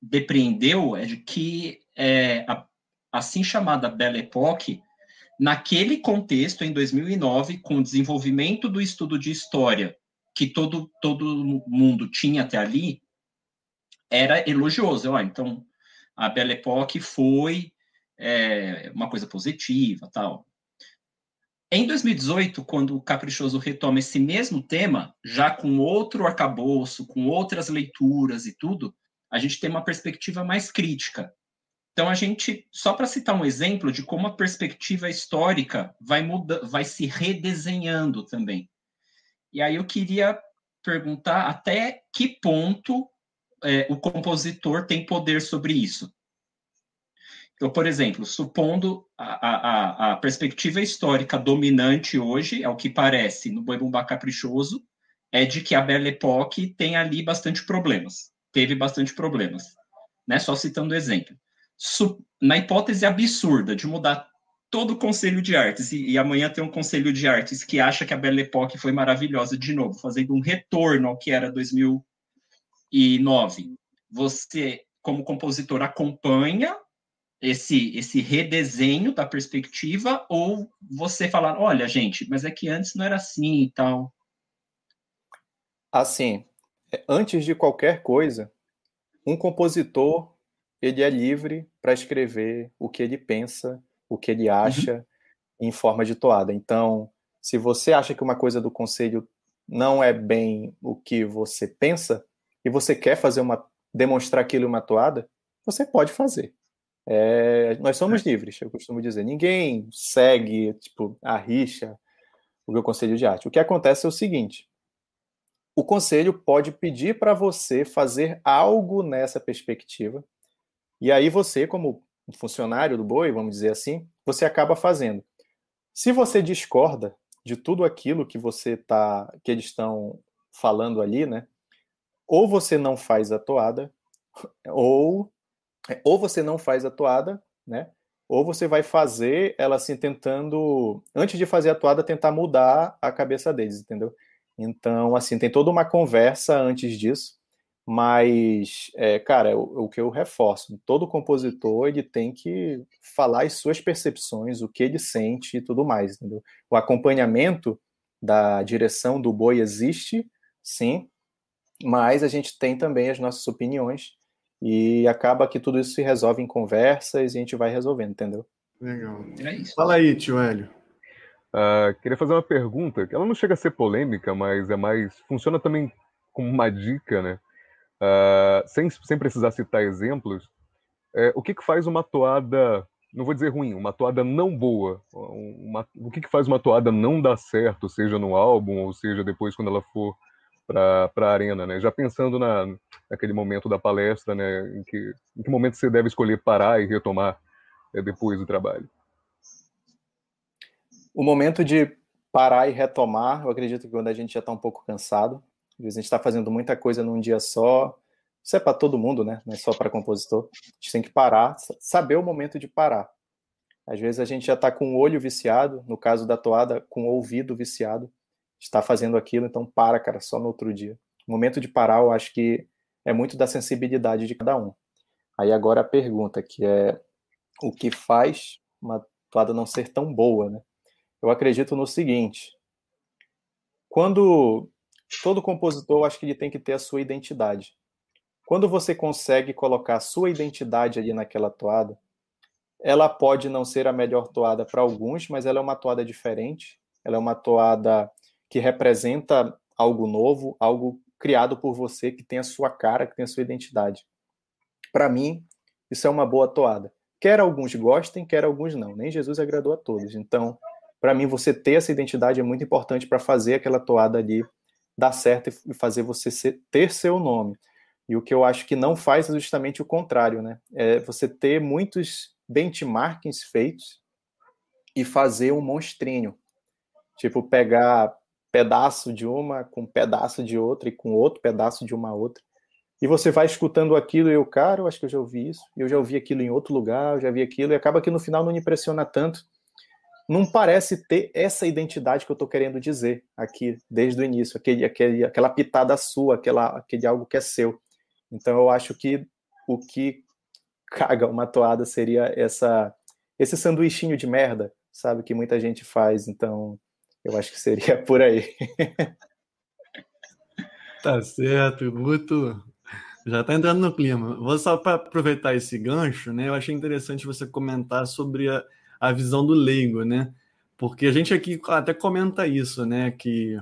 depreendeu é de que é, a assim chamada Belle Époque, naquele contexto, em 2009, com o desenvolvimento do estudo de história que todo, todo mundo tinha até ali, era elogioso. Então, a Belle Époque foi é, uma coisa positiva, tal. Em 2018, quando o Caprichoso retoma esse mesmo tema, já com outro arcabouço, com outras leituras e tudo, a gente tem uma perspectiva mais crítica. Então, a gente, só para citar um exemplo de como a perspectiva histórica vai, muda, vai se redesenhando também. E aí eu queria perguntar até que ponto é, o compositor tem poder sobre isso. Então, por exemplo, supondo a, a, a perspectiva histórica dominante hoje, ao que parece, no Boi Bumbá Caprichoso, é de que a Belle Époque tem ali bastante problemas, teve bastante problemas, né? Só citando exemplo. Na hipótese absurda de mudar todo o Conselho de Artes, e, e, amanhã tem um Conselho de Artes que acha que a Belle Époque foi maravilhosa de novo, fazendo um retorno ao que era 2009. Você, como compositor, acompanha esse, esse redesenho da perspectiva ou você falar, olha, gente, mas é que antes não era assim e tal? Assim, antes de qualquer coisa, um compositor ele é livre para escrever o que ele pensa, o que ele acha uhum. em forma de toada. Então, se você acha que uma coisa do conselho não é bem o que você pensa e você quer fazer uma demonstrar aquilo em uma toada, você pode fazer. É, nós somos livres, eu costumo dizer. Ninguém segue tipo, a rixa o meu conselho de arte. O que acontece é o seguinte: o conselho pode pedir para você fazer algo nessa perspectiva, e aí você, como funcionário do boi, vamos dizer assim, você acaba fazendo. Se você discorda de tudo aquilo que você tá, que eles estão falando ali, né? Ou você não faz a toada, ou ou você não faz a toada, né? Ou você vai fazer ela assim tentando, antes de fazer a toada, tentar mudar a cabeça deles, entendeu? Então, assim, tem toda uma conversa antes disso, mas, é, cara, é o, o, que eu reforço, todo compositor ele tem que falar as suas percepções, o que ele sente e tudo mais, entendeu? O acompanhamento da direção do boi existe, sim, mas a gente tem também as nossas opiniões e acaba que tudo isso se resolve em conversas e a gente vai resolvendo, entendeu? Legal. É isso. Fala aí, tio Hélio. Uh, queria fazer uma pergunta, que ela não chega a ser polêmica, mas é mais. funciona também como uma dica, né? Uh, sem, sem precisar citar exemplos, é, o que, que faz uma toada, não vou dizer ruim, uma toada não boa? Uma, o que, que faz uma toada não dar certo, seja no álbum, ou seja depois quando ela for para a arena, né? Já pensando na, naquele momento da palestra, né? Em que, em que momento você deve escolher parar e retomar é, depois do trabalho? O momento de parar e retomar, eu acredito que quando a gente já está um pouco cansado, a gente está fazendo muita coisa num dia só, Isso é para todo mundo, né? Não é só para compositor. A gente tem que parar, saber o momento de parar. Às vezes a gente já está com o olho viciado, no caso da toada, com o ouvido viciado, está fazendo aquilo, então para, cara, só no outro dia. O momento de parar, eu acho que é muito da sensibilidade de cada um. Aí agora a pergunta, que é o que faz uma toada não ser tão boa, né? Eu acredito no seguinte: quando todo compositor, acho que ele tem que ter a sua identidade. Quando você consegue colocar a sua identidade ali naquela toada, ela pode não ser a melhor toada para alguns, mas ela é uma toada diferente. Ela é uma toada que representa algo novo, algo criado por você, que tem a sua cara, que tem a sua identidade. Para mim, isso é uma boa toada. Quer alguns gostem, quer alguns não. Nem Jesus agradou a todos. Então, para mim, você ter essa identidade é muito importante para fazer aquela toada ali dar certo e fazer você ser, ter seu nome. E o que eu acho que não faz é justamente o contrário, né? É você ter muitos benchmarkings feitos e fazer um monstrinho. Tipo, pegar pedaço de uma com pedaço de outra e com outro pedaço de uma outra. E você vai escutando aquilo e eu, cara, eu acho que eu já ouvi isso, eu já ouvi aquilo em outro lugar, eu já vi aquilo, e acaba que no final não impressiona tanto. Não parece ter essa identidade que eu estou querendo dizer aqui desde o início, aquele, aquele, aquela pitada sua, aquela, aquele algo que é seu. Então eu acho que o que caga uma toada seria essa esse sanduichinho de merda, sabe, que muita gente faz. Então, eu acho que seria por aí. tá certo, Guto. Já tá entrando no clima. Vou só para aproveitar esse gancho, né? Eu achei interessante você comentar sobre a, a visão do leigo, né? Porque a gente aqui até comenta isso, né? Que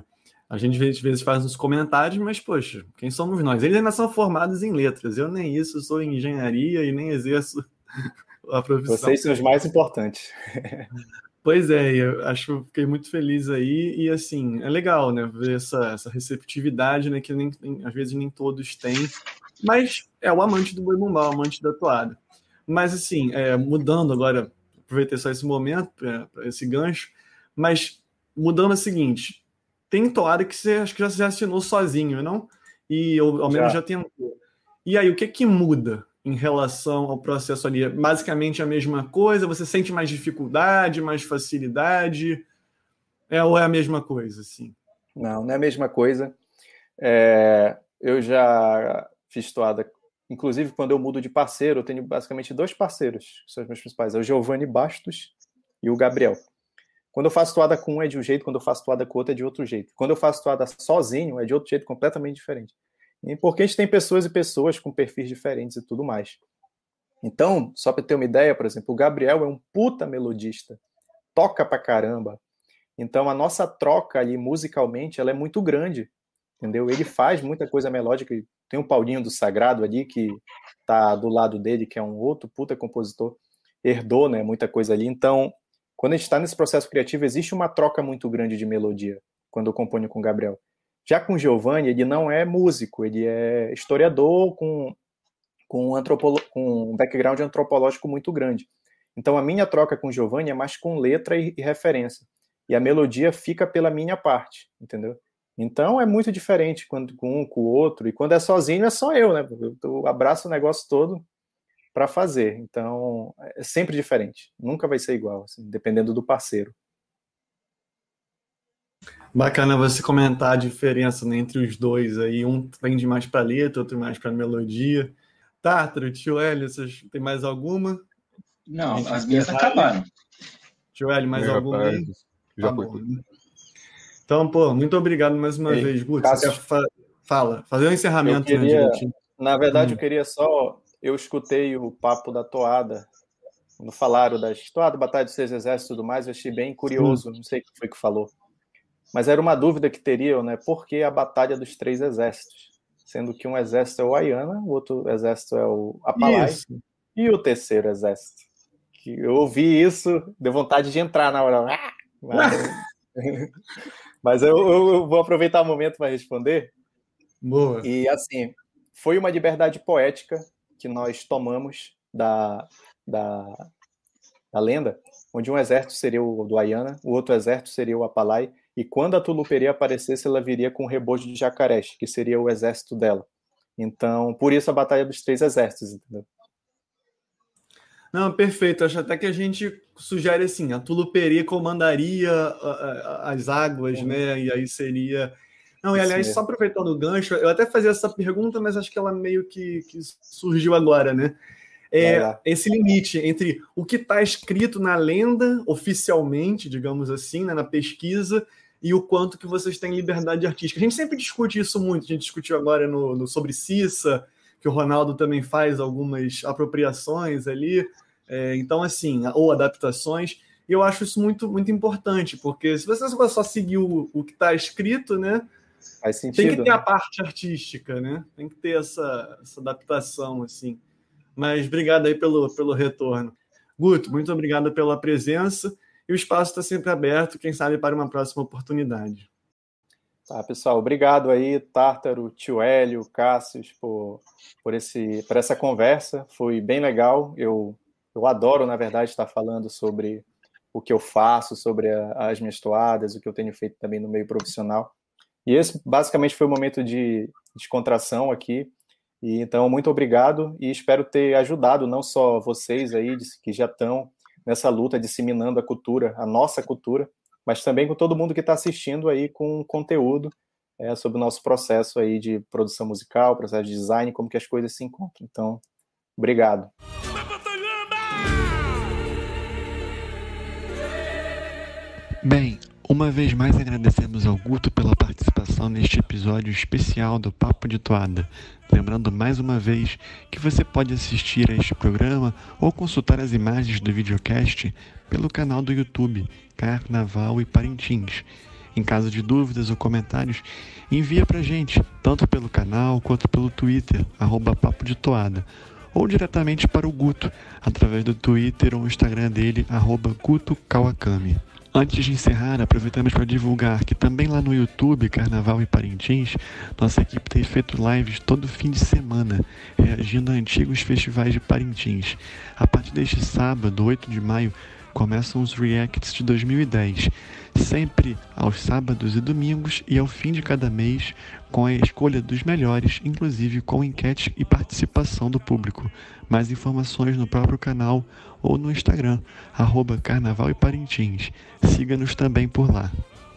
a gente às vezes faz uns comentários, mas, poxa, quem somos nós? Eles ainda são formados em letras. Eu nem isso, sou em engenharia e nem exerço a profissão. Vocês são os mais importantes. Pois é, eu acho fiquei muito feliz aí e assim, é legal, né, ver essa, essa receptividade, né, que nem, às vezes nem todos têm, mas é o amante do boi bumbá, o amante da toada. Mas assim, é, mudando agora, aproveitei só esse momento, para esse gancho, mas mudando é o seguinte, tem toada que você acho que já, já assinou sozinho, não? E ou, ao menos já. já tentou. E aí, o que que muda em relação ao processo ali? Basicamente a mesma coisa? Você sente mais dificuldade, mais facilidade? É, ou é a mesma coisa, assim? Não, não é a mesma coisa. É, eu já fiz toada, inclusive quando eu mudo de parceiro, eu tenho basicamente dois parceiros, que são os meus principais, é o Giovanni Bastos e o Gabriel. Quando eu faço toada com um é de um jeito, quando eu faço toada com outro é de outro jeito. Quando eu faço toada sozinho é de outro jeito completamente diferente. E porque a gente tem pessoas e pessoas com perfis diferentes e tudo mais. Então, só para ter uma ideia, por exemplo, o Gabriel é um puta melodista, toca pra caramba. Então, a nossa troca ali musicalmente, ela é muito grande, entendeu? Ele faz muita coisa melódica. Tem o Paulinho do Sagrado ali que tá do lado dele, que é um outro puta compositor, herdou, né, muita coisa ali. Então, quando a gente está nesse processo criativo, existe uma troca muito grande de melodia quando eu componho com o Gabriel. Já com o Giovanni, ele não é músico, ele é historiador com, com, um, com um background antropológico muito grande. Então a minha troca com o Giovanni é mais com letra e, e referência. E a melodia fica pela minha parte, entendeu? Então é muito diferente quando com um, com o outro. E quando é sozinho, é só eu, né? Eu abraço o negócio todo para fazer. Então, é sempre diferente. Nunca vai ser igual, assim, dependendo do parceiro. Bacana você comentar a diferença né, entre os dois aí. Um tende mais para letra, outro mais para melodia. Tátaro, tio Hélio, vocês tem mais alguma? Não, as minhas acabaram. Tio Hélio, mais é, alguma aí? Já tá foi. Bom. Então, pô, muito obrigado mais uma Ei, vez, Guto. Fa fala, fazer um encerramento. Queria, né, na verdade, hum. eu queria só eu escutei o papo da toada, quando falaram da toada, Batalha dos Seis Exércitos e tudo mais, eu achei bem curioso, não sei o que foi que falou. Mas era uma dúvida que teriam, né? Por que a Batalha dos Três Exércitos? Sendo que um exército é o Ayana, o outro exército é o Apalai, isso. e o terceiro exército. Que eu ouvi isso, deu vontade de entrar na hora. Ah! Mas, mas eu, eu, vou aproveitar o momento para responder. Boa. E assim, foi uma liberdade poética que nós tomamos da, da, da lenda, onde um exército seria o do Ayana, o outro exército seria o Apalai, e quando a Tuluperi aparecesse, ela viria com o rebojo de jacarés, que seria o exército dela. Então, por isso a Batalha dos Três Exércitos, entendeu? Não, perfeito. Acho até que a gente sugere assim: a Tuluperi comandaria as águas, uhum. né? E aí seria. Não, e aliás, Sim. só aproveitando o gancho, eu até fazia essa pergunta, mas acho que ela meio que, que surgiu agora, né? É, esse limite entre o que está escrito na lenda, oficialmente, digamos assim, né, na pesquisa, e o quanto que vocês têm liberdade artística. A gente sempre discute isso muito, a gente discutiu agora no, no sobre Cissa, que o Ronaldo também faz algumas apropriações ali. É, então, assim, ou adaptações. E eu acho isso muito, muito importante, porque se você só seguir o, o que está escrito, né? Sentido, tem que ter né? a parte artística, né? Tem que ter essa, essa adaptação, assim. Mas obrigado aí pelo, pelo retorno. Guto, muito obrigado pela presença. E o espaço está sempre aberto, quem sabe para uma próxima oportunidade. Tá, pessoal, obrigado aí, Tártaro, Tio Hélio, Cássius, por, por, esse, por essa conversa. Foi bem legal. Eu, eu adoro, na verdade, estar falando sobre o que eu faço, sobre a, as minhas toadas, o que eu tenho feito também no meio profissional. E esse, basicamente, foi o momento de descontração aqui. E, então, muito obrigado e espero ter ajudado não só vocês aí, que já estão nessa luta disseminando a cultura, a nossa cultura, mas também com todo mundo que está assistindo aí com conteúdo é, sobre o nosso processo aí de produção musical, processo de design, como que as coisas se encontram. Então, obrigado. Bem, uma vez mais agradecemos ao Guto pela participação neste episódio especial do Papo de Toada. Lembrando mais uma vez que você pode assistir a este programa ou consultar as imagens do videocast pelo canal do YouTube Carnaval e Parintins. Em caso de dúvidas ou comentários, envia pra gente, tanto pelo canal quanto pelo Twitter, arroba Papo de Toada, ou diretamente para o Guto, através do Twitter ou Instagram dele, arroba Guto Kawakami. Antes de encerrar, aproveitamos para divulgar que também lá no YouTube, Carnaval e Parintins, nossa equipe tem feito lives todo fim de semana, reagindo a antigos festivais de Parintins. A partir deste sábado, 8 de maio, começam os reacts de 2010, sempre aos sábados e domingos e ao fim de cada mês, com a escolha dos melhores, inclusive com enquete e participação do público. Mais informações no próprio canal ou no Instagram, arroba Carnaval e Parintins. Siga-nos também por lá.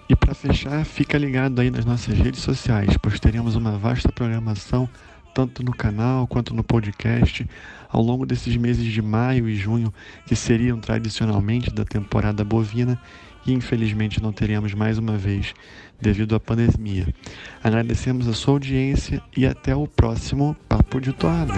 E para fechar, fica ligado aí nas nossas redes sociais, pois teremos uma vasta programação tanto no canal quanto no podcast ao longo desses meses de maio e junho, que seriam tradicionalmente da temporada bovina, e infelizmente não teremos mais uma vez devido à pandemia. Agradecemos a sua audiência e até o próximo Papo de Toada.